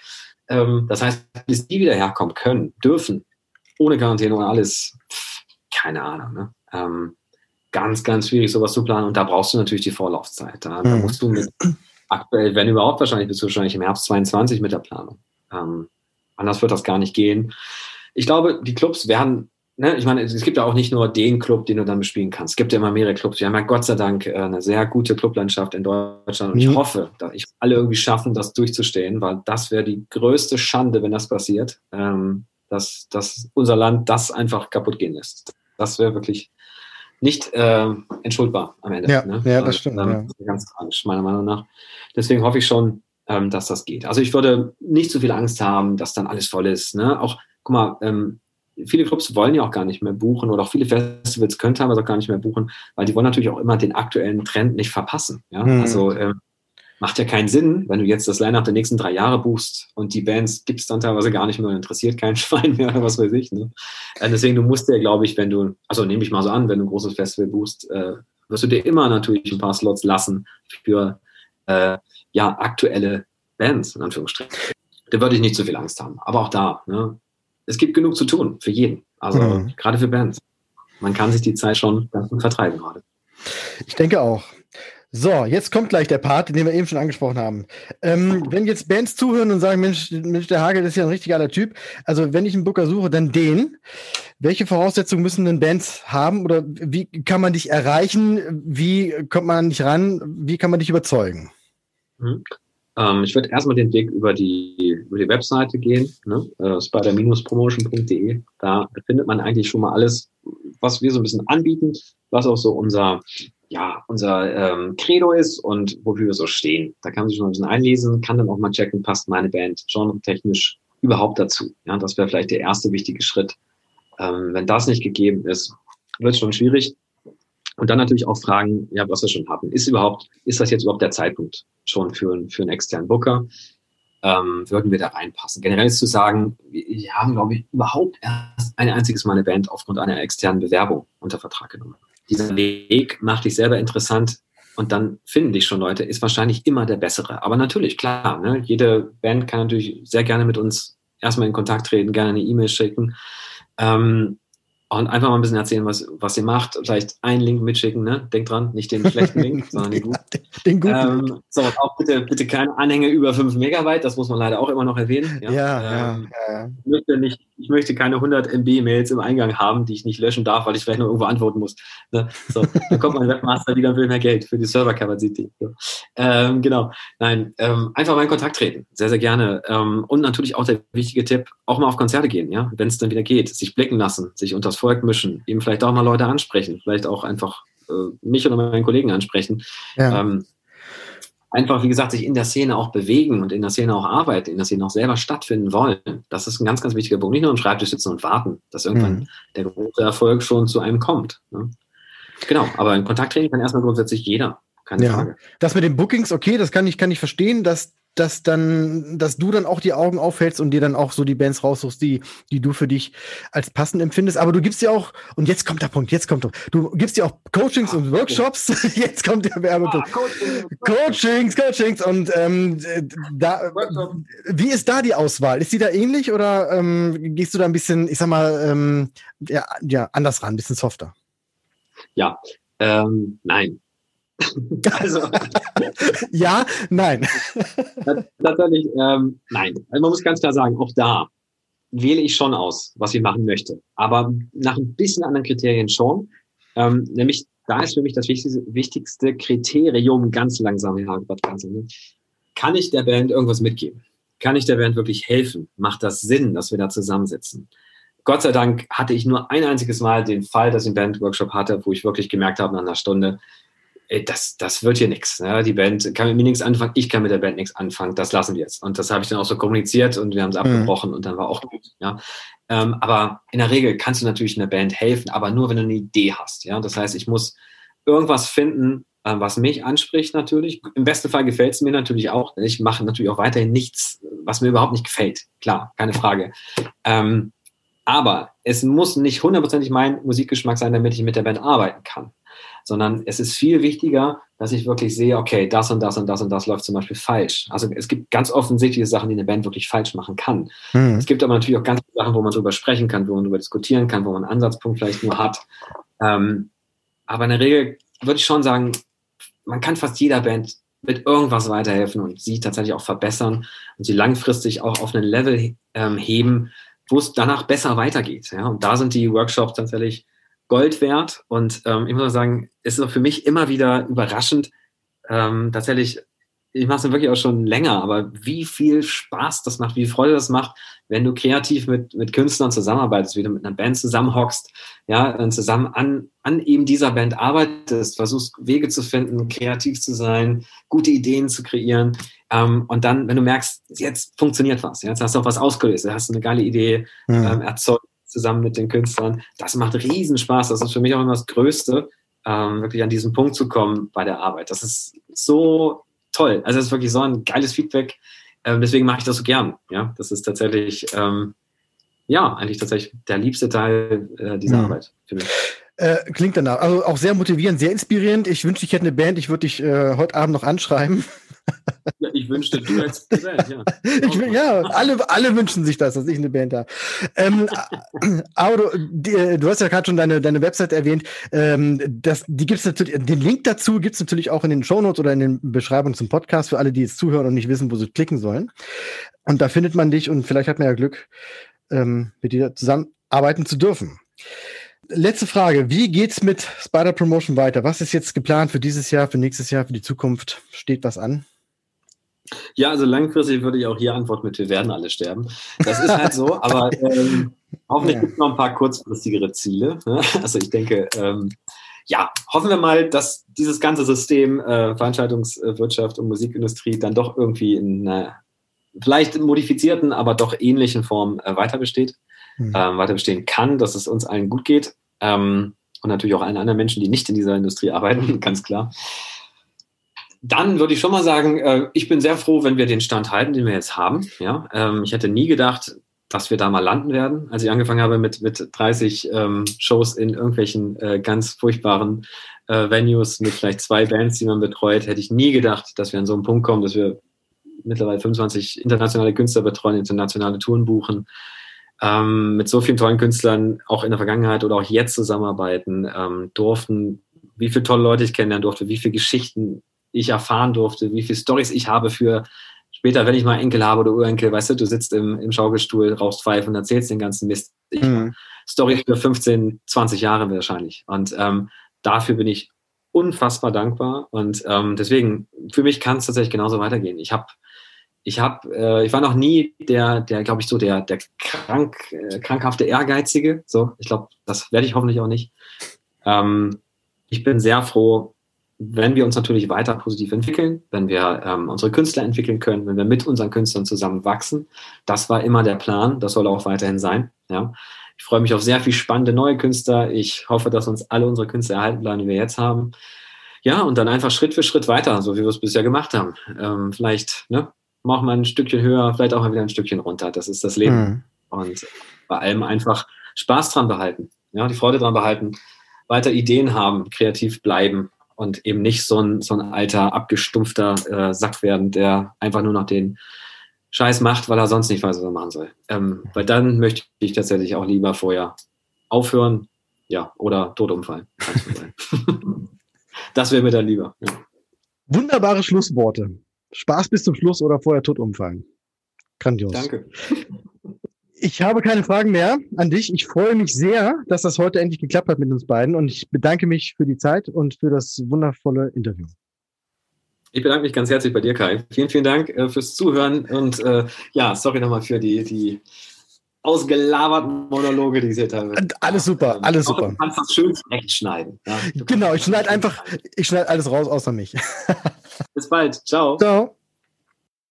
Ähm, das heißt, bis die wieder herkommen können, dürfen, ohne Quarantäne und alles, keine Ahnung. Ne? Ähm, ganz, ganz schwierig, sowas zu planen. Und da brauchst du natürlich die Vorlaufzeit. Da, da musst du mit aktuell, wenn überhaupt, wahrscheinlich bist du wahrscheinlich im Herbst 22 mit der Planung. Ähm, anders wird das gar nicht gehen. Ich glaube, die Clubs werden, ne, ich meine, es gibt ja auch nicht nur den Club, den du dann bespielen kannst. Es gibt ja immer mehrere Clubs. Wir haben ja Gott sei Dank äh, eine sehr gute Clublandschaft in Deutschland und ich mhm. hoffe, dass ich alle irgendwie schaffen, das durchzustehen, weil das wäre die größte Schande, wenn das passiert, ähm, dass, dass unser Land das einfach kaputt gehen lässt. Das wäre wirklich nicht äh, entschuldbar am Ende. Ja, ne? ja das stimmt. Ähm, ja. Ganz tragisch, meiner Meinung nach. Deswegen hoffe ich schon, ähm, dass das geht. Also ich würde nicht so viel Angst haben, dass dann alles voll ist. Ne? Auch, guck mal, ähm, viele Clubs wollen ja auch gar nicht mehr buchen oder auch viele Festivals können teilweise auch gar nicht mehr buchen, weil die wollen natürlich auch immer den aktuellen Trend nicht verpassen. Ja? Mhm. Also ähm, macht ja keinen Sinn, wenn du jetzt das Line-Up der nächsten drei Jahre buchst und die Bands gibt es dann teilweise gar nicht mehr, interessiert kein Schwein mehr oder was weiß ich. Ne? Äh, deswegen, du musst ja, glaube ich, wenn du, also nehme ich mal so an, wenn du ein großes Festival buchst, äh, wirst du dir immer natürlich ein paar Slots lassen für äh, ja, aktuelle Bands, in Anführungsstrichen. Da würde ich nicht so viel Angst haben. Aber auch da, ne? es gibt genug zu tun für jeden. Also mhm. gerade für Bands. Man kann sich die Zeit schon vertreiben gerade. Ich denke auch. So, jetzt kommt gleich der Part, den wir eben schon angesprochen haben. Ähm, wenn jetzt Bands zuhören und sagen, Mensch, Mensch, der Hagel ist ja ein richtig geiler Typ. Also wenn ich einen Booker suche, dann den. Welche Voraussetzungen müssen denn Bands haben oder wie kann man dich erreichen? Wie kommt man an dich ran? Wie kann man dich überzeugen? Mhm. Ähm, ich würde erstmal den Weg über die, über die Webseite gehen, ne? äh, spider-promotion.de. Da findet man eigentlich schon mal alles, was wir so ein bisschen anbieten, was auch so unser, ja, unser ähm, Credo ist und wofür wir so stehen. Da kann man sich schon ein bisschen einlesen, kann dann auch mal checken, passt meine Band genre-technisch überhaupt dazu. Ja, das wäre vielleicht der erste wichtige Schritt. Ähm, wenn das nicht gegeben ist, wird es schon schwierig. Und dann natürlich auch fragen, ja, was wir schon hatten. Ist überhaupt, ist das jetzt überhaupt der Zeitpunkt schon für, für einen externen Booker? Ähm, würden wir da reinpassen? Generell ist zu sagen, wir haben, glaube ich, überhaupt erst ein einziges Mal eine Band aufgrund einer externen Bewerbung unter Vertrag genommen. Dieser Weg macht dich selber interessant und dann finden dich schon Leute, ist wahrscheinlich immer der bessere. Aber natürlich, klar, ne, jede Band kann natürlich sehr gerne mit uns erstmal in Kontakt treten, gerne eine E-Mail schicken. Ähm, und einfach mal ein bisschen erzählen, was, was ihr macht. Vielleicht einen Link mitschicken, ne? Denkt dran, nicht den schlechten Link, sondern den guten. Den guten. Ähm, so, und auch bitte, bitte keine Anhänge über 5 Megabyte, das muss man leider auch immer noch erwähnen. Ja, ja, ähm, ja, ja. Ich, möchte nicht, ich möchte keine 100 MB Mails im Eingang haben, die ich nicht löschen darf, weil ich vielleicht noch irgendwo antworten muss. Ne? So, dann kommt mein Webmaster wieder und will mehr Geld für die Serverkapazität. So. Ähm, genau. Nein, ähm, einfach mal in Kontakt treten. Sehr, sehr gerne. Ähm, und natürlich auch der wichtige Tipp, auch mal auf Konzerte gehen, ja, wenn es dann wieder geht. Sich blicken lassen, sich unters Volk mischen, eben vielleicht auch mal Leute ansprechen, vielleicht auch einfach äh, mich oder meinen Kollegen ansprechen. Ja. Ähm, einfach, wie gesagt, sich in der Szene auch bewegen und in der Szene auch arbeiten, in der Szene auch selber stattfinden wollen. Das ist ein ganz, ganz wichtiger Punkt. Nicht nur im Schreibtisch sitzen und warten, dass irgendwann mhm. der große Erfolg schon zu einem kommt. Ne? Genau, aber in Kontakt treten kann erstmal grundsätzlich jeder. Keine ja. Frage. Das mit den Bookings, okay, das kann ich, kann ich verstehen, dass dass dann, dass du dann auch die Augen aufhältst und dir dann auch so die Bands raussuchst, die, die du für dich als passend empfindest. Aber du gibst ja auch, und jetzt kommt der Punkt, jetzt kommt, du gibst ja auch Coachings ah, und Workshops. Okay. Jetzt kommt der Werbepunkt. Ah, Coachings, Coachings und ähm, da, wie ist da die Auswahl? Ist die da ähnlich oder ähm, gehst du da ein bisschen, ich sag mal, ähm, ja, ja, anders ran, ein bisschen softer? Ja, ähm, nein. also, ja, nein. Tatsächlich, ähm, nein. Also man muss ganz klar sagen, auch da wähle ich schon aus, was ich machen möchte. Aber nach ein bisschen anderen Kriterien schon. Ähm, nämlich, da ist für mich das wichtigste, wichtigste Kriterium ganz langsam, ja, ganz langsam, kann ich der Band irgendwas mitgeben? Kann ich der Band wirklich helfen? Macht das Sinn, dass wir da zusammensitzen? Gott sei Dank hatte ich nur ein einziges Mal den Fall, dass ich einen Bandworkshop hatte, wo ich wirklich gemerkt habe nach einer Stunde, ey, das, das wird hier nichts. Ja? Die Band kann mit mir nichts anfangen, ich kann mit der Band nichts anfangen, das lassen wir jetzt. Und das habe ich dann auch so kommuniziert und wir haben es mhm. abgebrochen und dann war auch gut. Ja? Ähm, aber in der Regel kannst du natürlich einer Band helfen, aber nur, wenn du eine Idee hast. Ja? Das heißt, ich muss irgendwas finden, äh, was mich anspricht natürlich. Im besten Fall gefällt es mir natürlich auch. Ich mache natürlich auch weiterhin nichts, was mir überhaupt nicht gefällt. Klar, keine Frage. Ähm, aber es muss nicht hundertprozentig mein Musikgeschmack sein, damit ich mit der Band arbeiten kann sondern es ist viel wichtiger, dass ich wirklich sehe, okay, das und das und das und das läuft zum Beispiel falsch. Also es gibt ganz offensichtliche Sachen, die eine Band wirklich falsch machen kann. Mhm. Es gibt aber natürlich auch ganz viele Sachen, wo man drüber sprechen kann, wo man drüber diskutieren kann, wo man einen Ansatzpunkt vielleicht nur hat. Ähm, aber in der Regel würde ich schon sagen, man kann fast jeder Band mit irgendwas weiterhelfen und sie tatsächlich auch verbessern und sie langfristig auch auf einen Level ähm, heben, wo es danach besser weitergeht. Ja? Und da sind die Workshops tatsächlich Gold wert. Und ähm, ich muss sagen, es ist auch für mich immer wieder überraschend, ähm, tatsächlich ich mache es wirklich auch schon länger, aber wie viel Spaß das macht, wie viel Freude das macht, wenn du kreativ mit, mit Künstlern zusammenarbeitest, wie du mit einer Band zusammenhockst, ja, und zusammen an, an eben dieser Band arbeitest, versuchst Wege zu finden, kreativ zu sein, gute Ideen zu kreieren. Ähm, und dann, wenn du merkst, jetzt funktioniert was, jetzt hast du auch was ausgelöst, hast du eine geile Idee mhm. ähm, erzeugt zusammen mit den Künstlern. Das macht riesen Spaß. Das ist für mich auch immer das Größte, ähm, wirklich an diesen Punkt zu kommen bei der Arbeit. Das ist so toll. Also es ist wirklich so ein geiles Feedback. Ähm, deswegen mache ich das so gern. Ja, das ist tatsächlich, ähm, ja, eigentlich tatsächlich der liebste Teil äh, dieser mhm. Arbeit für mich. Äh, klingt danach. Also auch sehr motivierend, sehr inspirierend. Ich wünschte, ich hätte eine Band. Ich würde dich äh, heute Abend noch anschreiben. Ich wünschte, du hättest Band, ja. Ich, ja, alle, alle wünschen sich das, dass ich eine Band habe. Ähm, aber du, die, du hast ja gerade schon deine, deine Website erwähnt. Ähm, das, die gibt's natürlich, den Link dazu gibt es natürlich auch in den Shownotes oder in den Beschreibungen zum Podcast für alle, die jetzt zuhören und nicht wissen, wo sie klicken sollen. Und da findet man dich und vielleicht hat man ja Glück, ähm, mit dir zusammenarbeiten zu dürfen. Letzte Frage. Wie geht's mit Spider Promotion weiter? Was ist jetzt geplant für dieses Jahr, für nächstes Jahr, für die Zukunft? Steht was an? Ja, also langfristig würde ich auch hier antworten mit, wir werden alle sterben. Das ist halt so, aber ähm, hoffentlich ja. gibt es noch ein paar kurzfristigere Ziele. Ne? Also ich denke, ähm, ja, hoffen wir mal, dass dieses ganze System äh, Veranstaltungswirtschaft und Musikindustrie dann doch irgendwie in einer vielleicht modifizierten, aber doch ähnlichen Form äh, weiter besteht, mhm. ähm, weiter bestehen kann, dass es uns allen gut geht ähm, und natürlich auch allen anderen Menschen, die nicht in dieser Industrie arbeiten, ganz klar dann würde ich schon mal sagen, äh, ich bin sehr froh, wenn wir den Stand halten, den wir jetzt haben. Ja, ähm, ich hätte nie gedacht, dass wir da mal landen werden. Als ich angefangen habe mit, mit 30 ähm, Shows in irgendwelchen äh, ganz furchtbaren äh, Venues mit vielleicht zwei Bands, die man betreut, hätte ich nie gedacht, dass wir an so einen Punkt kommen, dass wir mittlerweile 25 internationale Künstler betreuen, internationale Touren buchen, ähm, mit so vielen tollen Künstlern auch in der Vergangenheit oder auch jetzt zusammenarbeiten ähm, durften, wie viele tolle Leute ich kennenlernen durfte, wie viele Geschichten ich erfahren durfte, wie viele Stories ich habe für später, wenn ich mal Enkel habe oder Urenkel, weißt du, du sitzt im, im Schaukelstuhl, rauchst Pfeife und erzählst den ganzen Mist. Mhm. Story für 15, 20 Jahre wahrscheinlich. Und ähm, dafür bin ich unfassbar dankbar. Und ähm, deswegen, für mich kann es tatsächlich genauso weitergehen. Ich habe ich habe, äh, ich war noch nie der, der, glaube ich, so der, der krank, äh, krankhafte Ehrgeizige. So, ich glaube, das werde ich hoffentlich auch nicht. Ähm, ich bin sehr froh, wenn wir uns natürlich weiter positiv entwickeln, wenn wir ähm, unsere Künstler entwickeln können, wenn wir mit unseren Künstlern zusammen wachsen, das war immer der Plan, das soll auch weiterhin sein. Ja. Ich freue mich auf sehr viel spannende neue Künstler. Ich hoffe, dass uns alle unsere Künstler erhalten bleiben, die wir jetzt haben. Ja, und dann einfach Schritt für Schritt weiter, so wie wir es bisher gemacht haben. Ähm, vielleicht ne, machen wir ein Stückchen höher, vielleicht auch mal wieder ein Stückchen runter. Das ist das Leben. Mhm. Und bei allem einfach Spaß dran behalten, ja, die Freude dran behalten, weiter Ideen haben, kreativ bleiben und eben nicht so ein, so ein alter, abgestumpfter äh, Sack werden, der einfach nur noch den Scheiß macht, weil er sonst nicht weiß, was er machen soll. Ähm, weil dann möchte ich tatsächlich auch lieber vorher aufhören, ja, oder tot umfallen. das wäre mir dann lieber. Ja. Wunderbare Schlussworte. Spaß bis zum Schluss oder vorher tot umfallen. Grandios. Danke. Ich habe keine Fragen mehr an dich. Ich freue mich sehr, dass das heute endlich geklappt hat mit uns beiden und ich bedanke mich für die Zeit und für das wundervolle Interview. Ich bedanke mich ganz herzlich bei dir, Kai. Vielen, vielen Dank äh, fürs Zuhören und äh, ja, sorry nochmal für die, die ausgelaberten Monologe, die ich hier teilweise. Alles super, ähm, alles super. Du kannst das schön rechtschneiden. Ja? Genau, ich schneide einfach, ich schneide alles raus außer mich. Bis bald. Ciao. Ciao.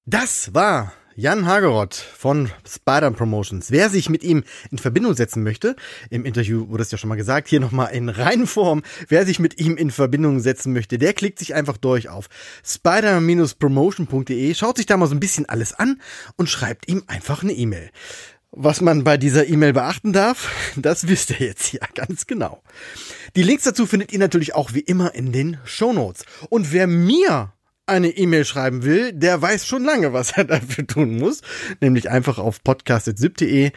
Das war Jan Hageroth von Spider Promotions. Wer sich mit ihm in Verbindung setzen möchte, im Interview wurde es ja schon mal gesagt, hier nochmal in Reihenform, wer sich mit ihm in Verbindung setzen möchte, der klickt sich einfach durch auf spider-promotion.de, schaut sich da mal so ein bisschen alles an und schreibt ihm einfach eine E-Mail. Was man bei dieser E-Mail beachten darf, das wisst ihr jetzt hier ganz genau. Die Links dazu findet ihr natürlich auch wie immer in den Show Notes. Und wer mir eine E-Mail schreiben will, der weiß schon lange, was er dafür tun muss. Nämlich einfach auf podcast.sip.de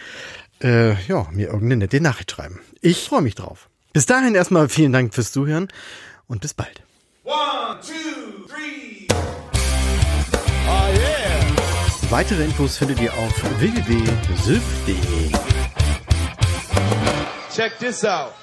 äh, ja, mir irgendeine nette Nachricht schreiben. Ich freue mich drauf. Bis dahin erstmal vielen Dank fürs Zuhören und bis bald. One, two, three. Oh yeah. Weitere Infos findet ihr auf www.sip.de. Check this out.